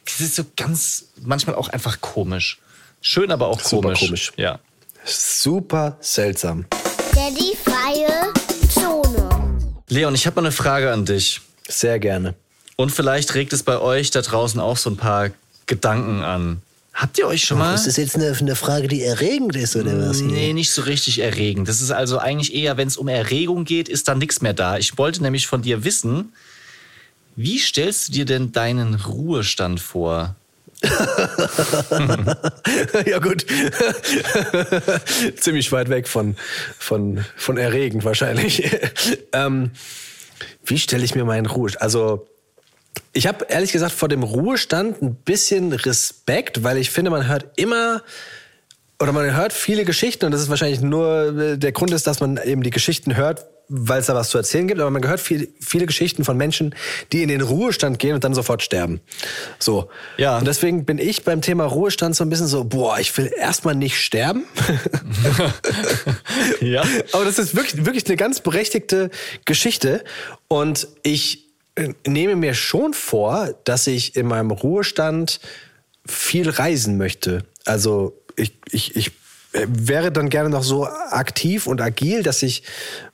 das ist so ganz, manchmal auch einfach komisch. Schön, aber auch Super komisch. komisch. Ja. Super seltsam. Daddy freie Zone. Leon, ich habe mal eine Frage an dich. Sehr gerne. Und vielleicht regt es bei euch da draußen auch so ein paar Gedanken an. Habt ihr euch schon mal. Ist das jetzt eine, eine Frage, die erregend ist oder was? hier? Nee, nicht so richtig erregend. Das ist also eigentlich eher, wenn es um Erregung geht, ist da nichts mehr da. Ich wollte nämlich von dir wissen, wie stellst du dir denn deinen Ruhestand vor? ja, gut. Ziemlich weit weg von, von, von erregend wahrscheinlich. ähm, wie stelle ich mir meinen Ruhestand? Also, ich habe ehrlich gesagt vor dem Ruhestand ein bisschen Respekt, weil ich finde, man hört immer oder man hört viele Geschichten und das ist wahrscheinlich nur äh, der Grund ist, dass man eben die Geschichten hört, weil es da was zu erzählen gibt, aber man hört viel, viele Geschichten von Menschen, die in den Ruhestand gehen und dann sofort sterben. So. Ja. Und deswegen bin ich beim Thema Ruhestand so ein bisschen so, boah, ich will erstmal nicht sterben. Ja. Aber das ist wirklich, wirklich eine ganz berechtigte Geschichte. Und ich äh, nehme mir schon vor, dass ich in meinem Ruhestand viel reisen möchte. Also ich, ich, ich wäre dann gerne noch so aktiv und agil, dass ich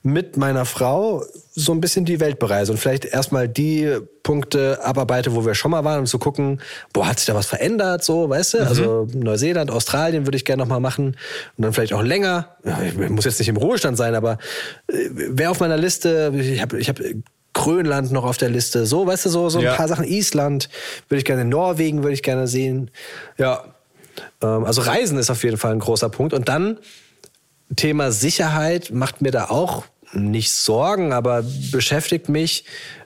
mit meiner Frau so ein bisschen die Welt bereise und vielleicht erstmal die Punkte abarbeite, wo wir schon mal waren, um zu gucken, boah, hat sich da was verändert, so, weißt du? Also Neuseeland, Australien würde ich gerne noch mal machen und dann vielleicht auch länger. Ich muss jetzt nicht im Ruhestand sein, aber äh, wäre auf meiner Liste, ich habe ich hab Grönland noch auf der Liste, so, weißt du, so, so ein Ja. paar Sachen. Island würde ich gerne, Norwegen würde ich gerne sehen. Ja, also Reisen ist auf jeden Fall ein großer Punkt. Und dann Thema Sicherheit macht mir da auch nicht Sorgen, aber beschäftigt mich.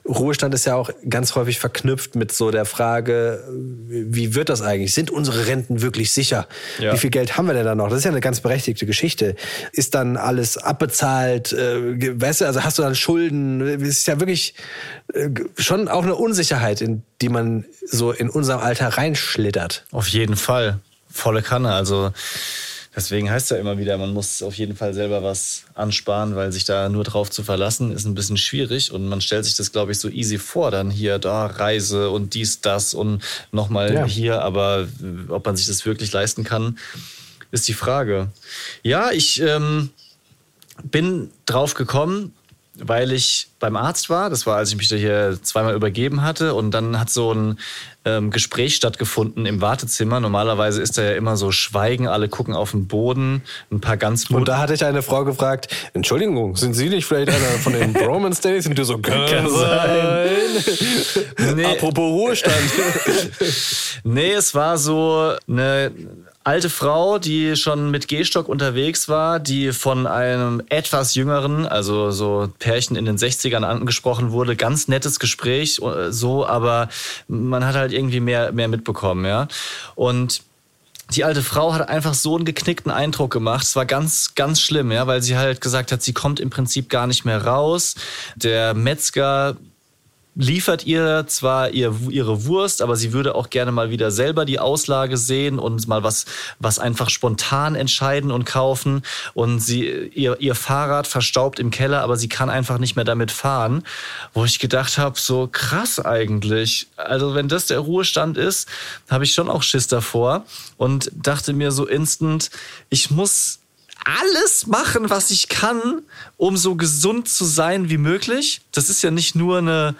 Ruhestand ist ja auch ganz häufig verknüpft mit so der Frage, wie wird das eigentlich? Sind unsere Renten wirklich sicher? Ja. Wie viel Geld haben wir denn da noch? Das ist ja eine ganz berechtigte Geschichte. Ist dann alles abbezahlt? Äh, weißt du, also hast du dann Schulden? Es ist ja wirklich äh, schon auch eine Unsicherheit, in die man so in unserem Alter reinschlittert. Auf jeden Fall. Volle Kanne. Also deswegen heißt ja immer wieder, man muss auf jeden Fall selber was ansparen, weil sich da nur drauf zu verlassen, ist ein bisschen schwierig. Und man stellt sich das, glaube ich, so easy vor, dann hier, da, Reise und dies, das und nochmal Ja. hier. Aber äh, ob man sich das wirklich leisten kann, ist die Frage. Ja, ich ähm, bin drauf gekommen, weil ich beim Arzt war. Das war, als ich mich da hier zweimal übergeben hatte. Und dann hat so ein ähm, Gespräch stattgefunden im Wartezimmer. Normalerweise ist da ja immer so Schweigen, alle gucken auf den Boden, ein paar ganz Und da hatte ich eine Frau gefragt, Entschuldigung, sind Sie nicht vielleicht einer von den Bromance Days? Und du so, kann, Kann sein. Nee. Apropos Ruhestand. Nee, es war so eine alte Frau, die schon mit Gehstock unterwegs war, die von einem etwas jüngeren, also so Pärchen in den 60ern angesprochen wurde. Ganz nettes Gespräch, äh, so, aber man hat halt irgendwie mehr, mehr mitbekommen, ja. Und die alte Frau hat einfach so einen geknickten Eindruck gemacht. Es war ganz, ganz schlimm, ja, weil sie halt gesagt hat, sie kommt im Prinzip gar nicht mehr raus. Der Metzger liefert ihr zwar ihr, ihre Wurst, aber sie würde auch gerne mal wieder selber die Auslage sehen und mal was, was einfach spontan entscheiden und kaufen. Und sie, ihr, ihr Fahrrad verstaubt im Keller, aber sie kann einfach nicht mehr damit fahren. Wo ich gedacht habe, so krass eigentlich. Also wenn das der Ruhestand ist, habe ich schon auch Schiss davor und dachte mir so instant, ich muss alles machen, was ich kann, um so gesund zu sein wie möglich. Das ist ja nicht nur eine,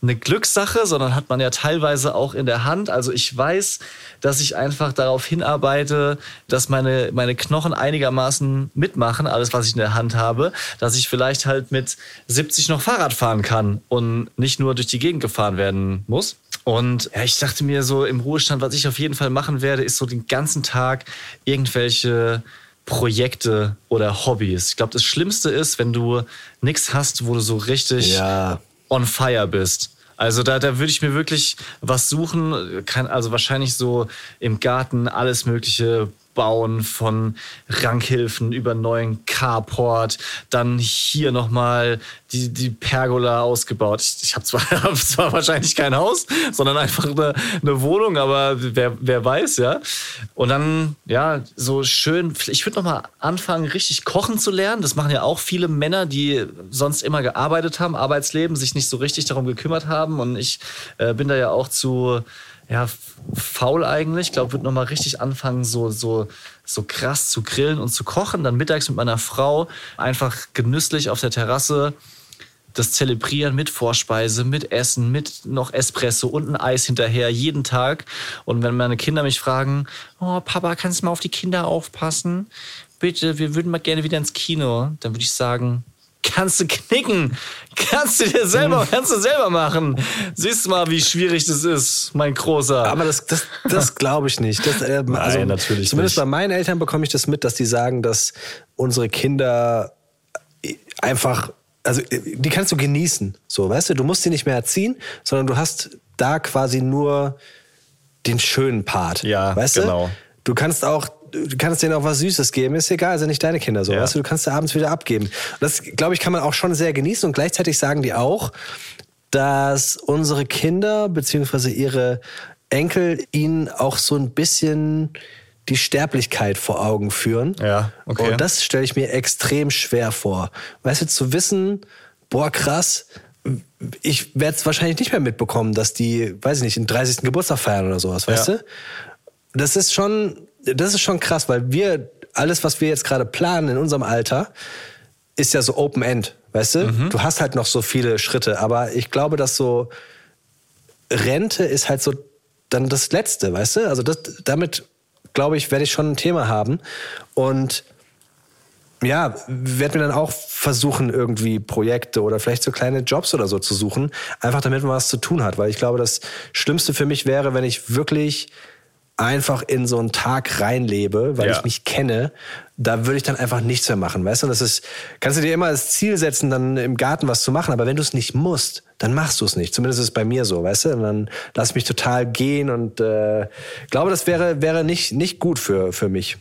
eine Glückssache, sondern hat man ja teilweise auch in der Hand. Also ich weiß, dass ich einfach darauf hinarbeite, dass meine, meine Knochen einigermaßen mitmachen, alles, was ich in der Hand habe, dass ich vielleicht halt mit 70 noch Fahrrad fahren kann und nicht nur durch die Gegend gefahren werden muss. Und ja, ich dachte mir so im Ruhestand, was ich auf jeden Fall machen werde, ist so den ganzen Tag irgendwelche Projekte oder Hobbys. Ich glaube, das Schlimmste ist, wenn du nichts hast, wo du so richtig Ja. On fire bist. Also da, da würde ich mir wirklich was suchen, kann also wahrscheinlich so im Garten alles Mögliche bauen, von Rankhilfen über neuen Carport, dann hier nochmal die, die Pergola ausgebaut. Ich, ich habe zwar, hab zwar wahrscheinlich kein Haus, sondern einfach eine, eine Wohnung, aber wer, wer weiß, ja. Und dann, ja, so schön, ich würde nochmal anfangen, richtig kochen zu lernen. Das machen ja auch viele Männer, die sonst immer gearbeitet haben, Arbeitsleben, sich nicht so richtig darum gekümmert haben. Und ich äh, bin da ja auch zu ja, faul eigentlich. Ich glaube, würde nochmal richtig anfangen, so, so, so krass zu grillen und zu kochen. Dann mittags mit meiner Frau einfach genüsslich auf der Terrasse das zelebrieren mit Vorspeise, mit Essen, mit noch Espresso und ein Eis hinterher, jeden Tag. Und wenn meine Kinder mich fragen, oh Papa, kannst du mal auf die Kinder aufpassen? Bitte, wir würden mal gerne wieder ins Kino. Dann würde ich sagen, kannst du knicken. Kannst du dir selber, kannst du selber machen. Siehst du mal, wie schwierig das ist, mein Großer. Aber das, das, das glaube ich nicht. Das, äh, also, natürlich Zumindest nicht. bei meinen Eltern bekomme ich das mit, dass die sagen, dass unsere Kinder einfach, also die kannst du genießen. So, weißt du, du musst sie nicht mehr erziehen, sondern du hast da quasi nur den schönen Part. Ja, weißt genau. du? Du kannst auch, du kannst denen auch was Süßes geben. Ist egal, sind nicht deine Kinder so. Ja. Weißt du, du kannst sie abends wieder abgeben. Und das, glaube ich, kann man auch schon sehr genießen. Und gleichzeitig sagen die auch, dass unsere Kinder beziehungsweise ihre Enkel ihnen auch so ein bisschen die Sterblichkeit vor Augen führen. Ja, okay. Und das stelle ich mir extrem schwer vor. Weißt du, zu wissen, boah, krass, ich werde es wahrscheinlich nicht mehr mitbekommen, dass die, weiß ich nicht, den 30. Geburtstag feiern oder sowas, weißt Ja. du? Das ist schon, das ist schon krass, weil wir, alles, was wir jetzt gerade planen in unserem Alter, ist ja so Open End, weißt du? Mhm. Du hast halt noch so viele Schritte, aber ich glaube, dass so Rente ist halt so dann das Letzte, weißt du? Also das, damit, glaube ich, werde ich schon ein Thema haben. Und ja, werde mir dann auch versuchen, irgendwie Projekte oder vielleicht so kleine Jobs oder so zu suchen, einfach damit man was zu tun hat. Weil ich glaube, das Schlimmste für mich wäre, wenn ich wirklich einfach in so einen Tag reinlebe, weil Ja. ich mich kenne, da würde ich dann einfach nichts mehr machen, weißt du? Das ist, kannst du dir immer als Ziel setzen, dann im Garten was zu machen, aber wenn du es nicht musst, dann machst du es nicht. Zumindest ist es bei mir so, weißt du? Und dann lass ich mich total gehen und äh, glaube, das wäre, wäre nicht, nicht gut für, für mich.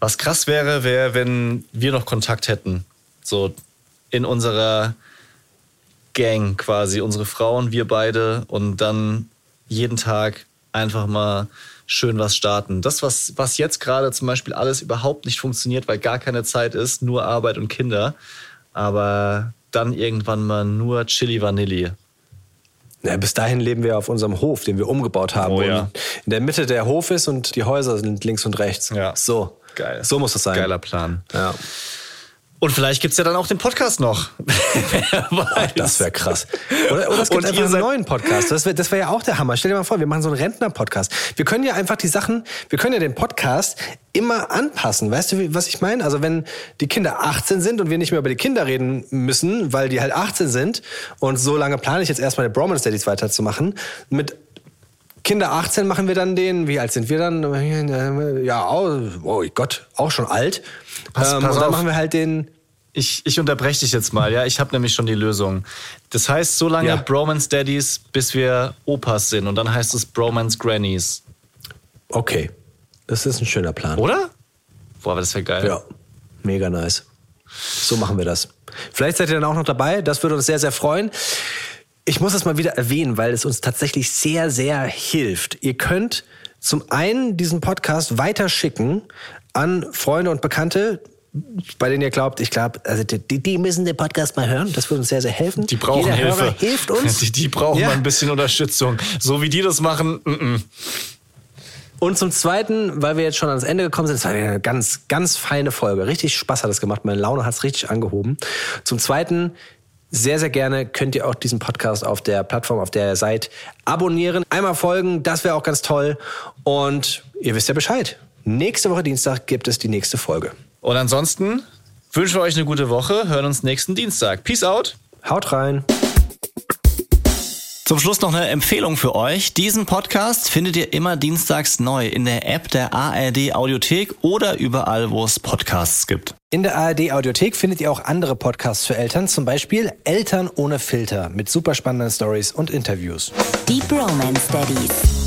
Was krass wäre, wäre, wenn wir noch Kontakt hätten. So in unserer Gang quasi, unsere Frauen, wir beide und dann jeden Tag einfach mal schön was starten. Das, was, was jetzt gerade zum Beispiel alles überhaupt nicht funktioniert, weil gar keine Zeit ist, nur Arbeit und Kinder. Aber dann irgendwann mal nur Chili Vanilli. Ja, bis dahin leben wir auf unserem Hof, den wir umgebaut haben. Oh ja. In der Mitte der Hof ist und die Häuser sind links und rechts. Ja. So. Geil. So muss es sein. Geiler Plan. Ja. Und vielleicht gibt's ja dann auch den Podcast noch. Weiß. Das wäre krass. Oder, oder es gibt Und einfach einen neuen Podcast. Das wäre das wär ja auch der Hammer. Stell dir mal vor, wir machen so einen Rentner-Podcast. Wir können ja einfach die Sachen, wir können ja den Podcast immer anpassen. Weißt du, was ich meine? Also wenn die Kinder 18 sind und wir nicht mehr über die Kinder reden müssen, weil die halt 18 sind und so lange plane ich jetzt erstmal die Bromance Daddies weiterzumachen, mit Kinder 18 machen wir dann den, wie alt sind wir dann? Ja, oh, oh Gott, auch schon alt. Pass- ähm, pass und dann auf. machen wir halt den, Ich, ich unterbreche dich jetzt mal, ja. Ich habe nämlich schon die Lösung. Das heißt, so lange Ja. Bromance Daddies, bis wir Opas sind. Und dann heißt es Bromance Grannies. okay, das ist ein schöner Plan. Oder? Boah, aber das wäre geil. Ja, mega nice. So machen wir das. Vielleicht seid ihr dann auch noch dabei. Das würde uns sehr, sehr freuen. Ich muss es mal wieder erwähnen, weil es uns tatsächlich sehr, sehr hilft. Ihr könnt zum einen diesen Podcast weiterschicken an Freunde und Bekannte, bei denen ihr glaubt, ich glaube, also die, die müssen den Podcast mal hören. Das würde uns sehr, sehr helfen. Die brauchen Jeder Hilfe. Hörer hilft uns. Die, die brauchen Ja. mal ein bisschen Unterstützung. So wie die das machen, mm -mm. Und zum Zweiten, weil wir jetzt schon ans Ende gekommen sind, es war eine ganz, ganz feine Folge. Richtig Spaß hat es gemacht. Meine Laune hat es richtig angehoben. Zum Zweiten, sehr, sehr gerne könnt ihr auch diesen Podcast auf der Plattform, auf der ihr seid, abonnieren. Einmal folgen, das wäre auch ganz toll. Und ihr wisst ja Bescheid. Nächste Woche Dienstag gibt es die nächste Folge. Und ansonsten wünschen wir euch eine gute Woche. Hören uns nächsten Dienstag. Peace out. Haut rein. Zum Schluss noch eine Empfehlung für euch. Diesen Podcast findet ihr immer dienstags neu in der App der ARD Audiothek oder überall, wo es Podcasts gibt. In der ARD Audiothek findet ihr auch andere Podcasts für Eltern, zum Beispiel Eltern ohne Filter mit super spannenden Stories und Interviews. Die Bromance Daddies.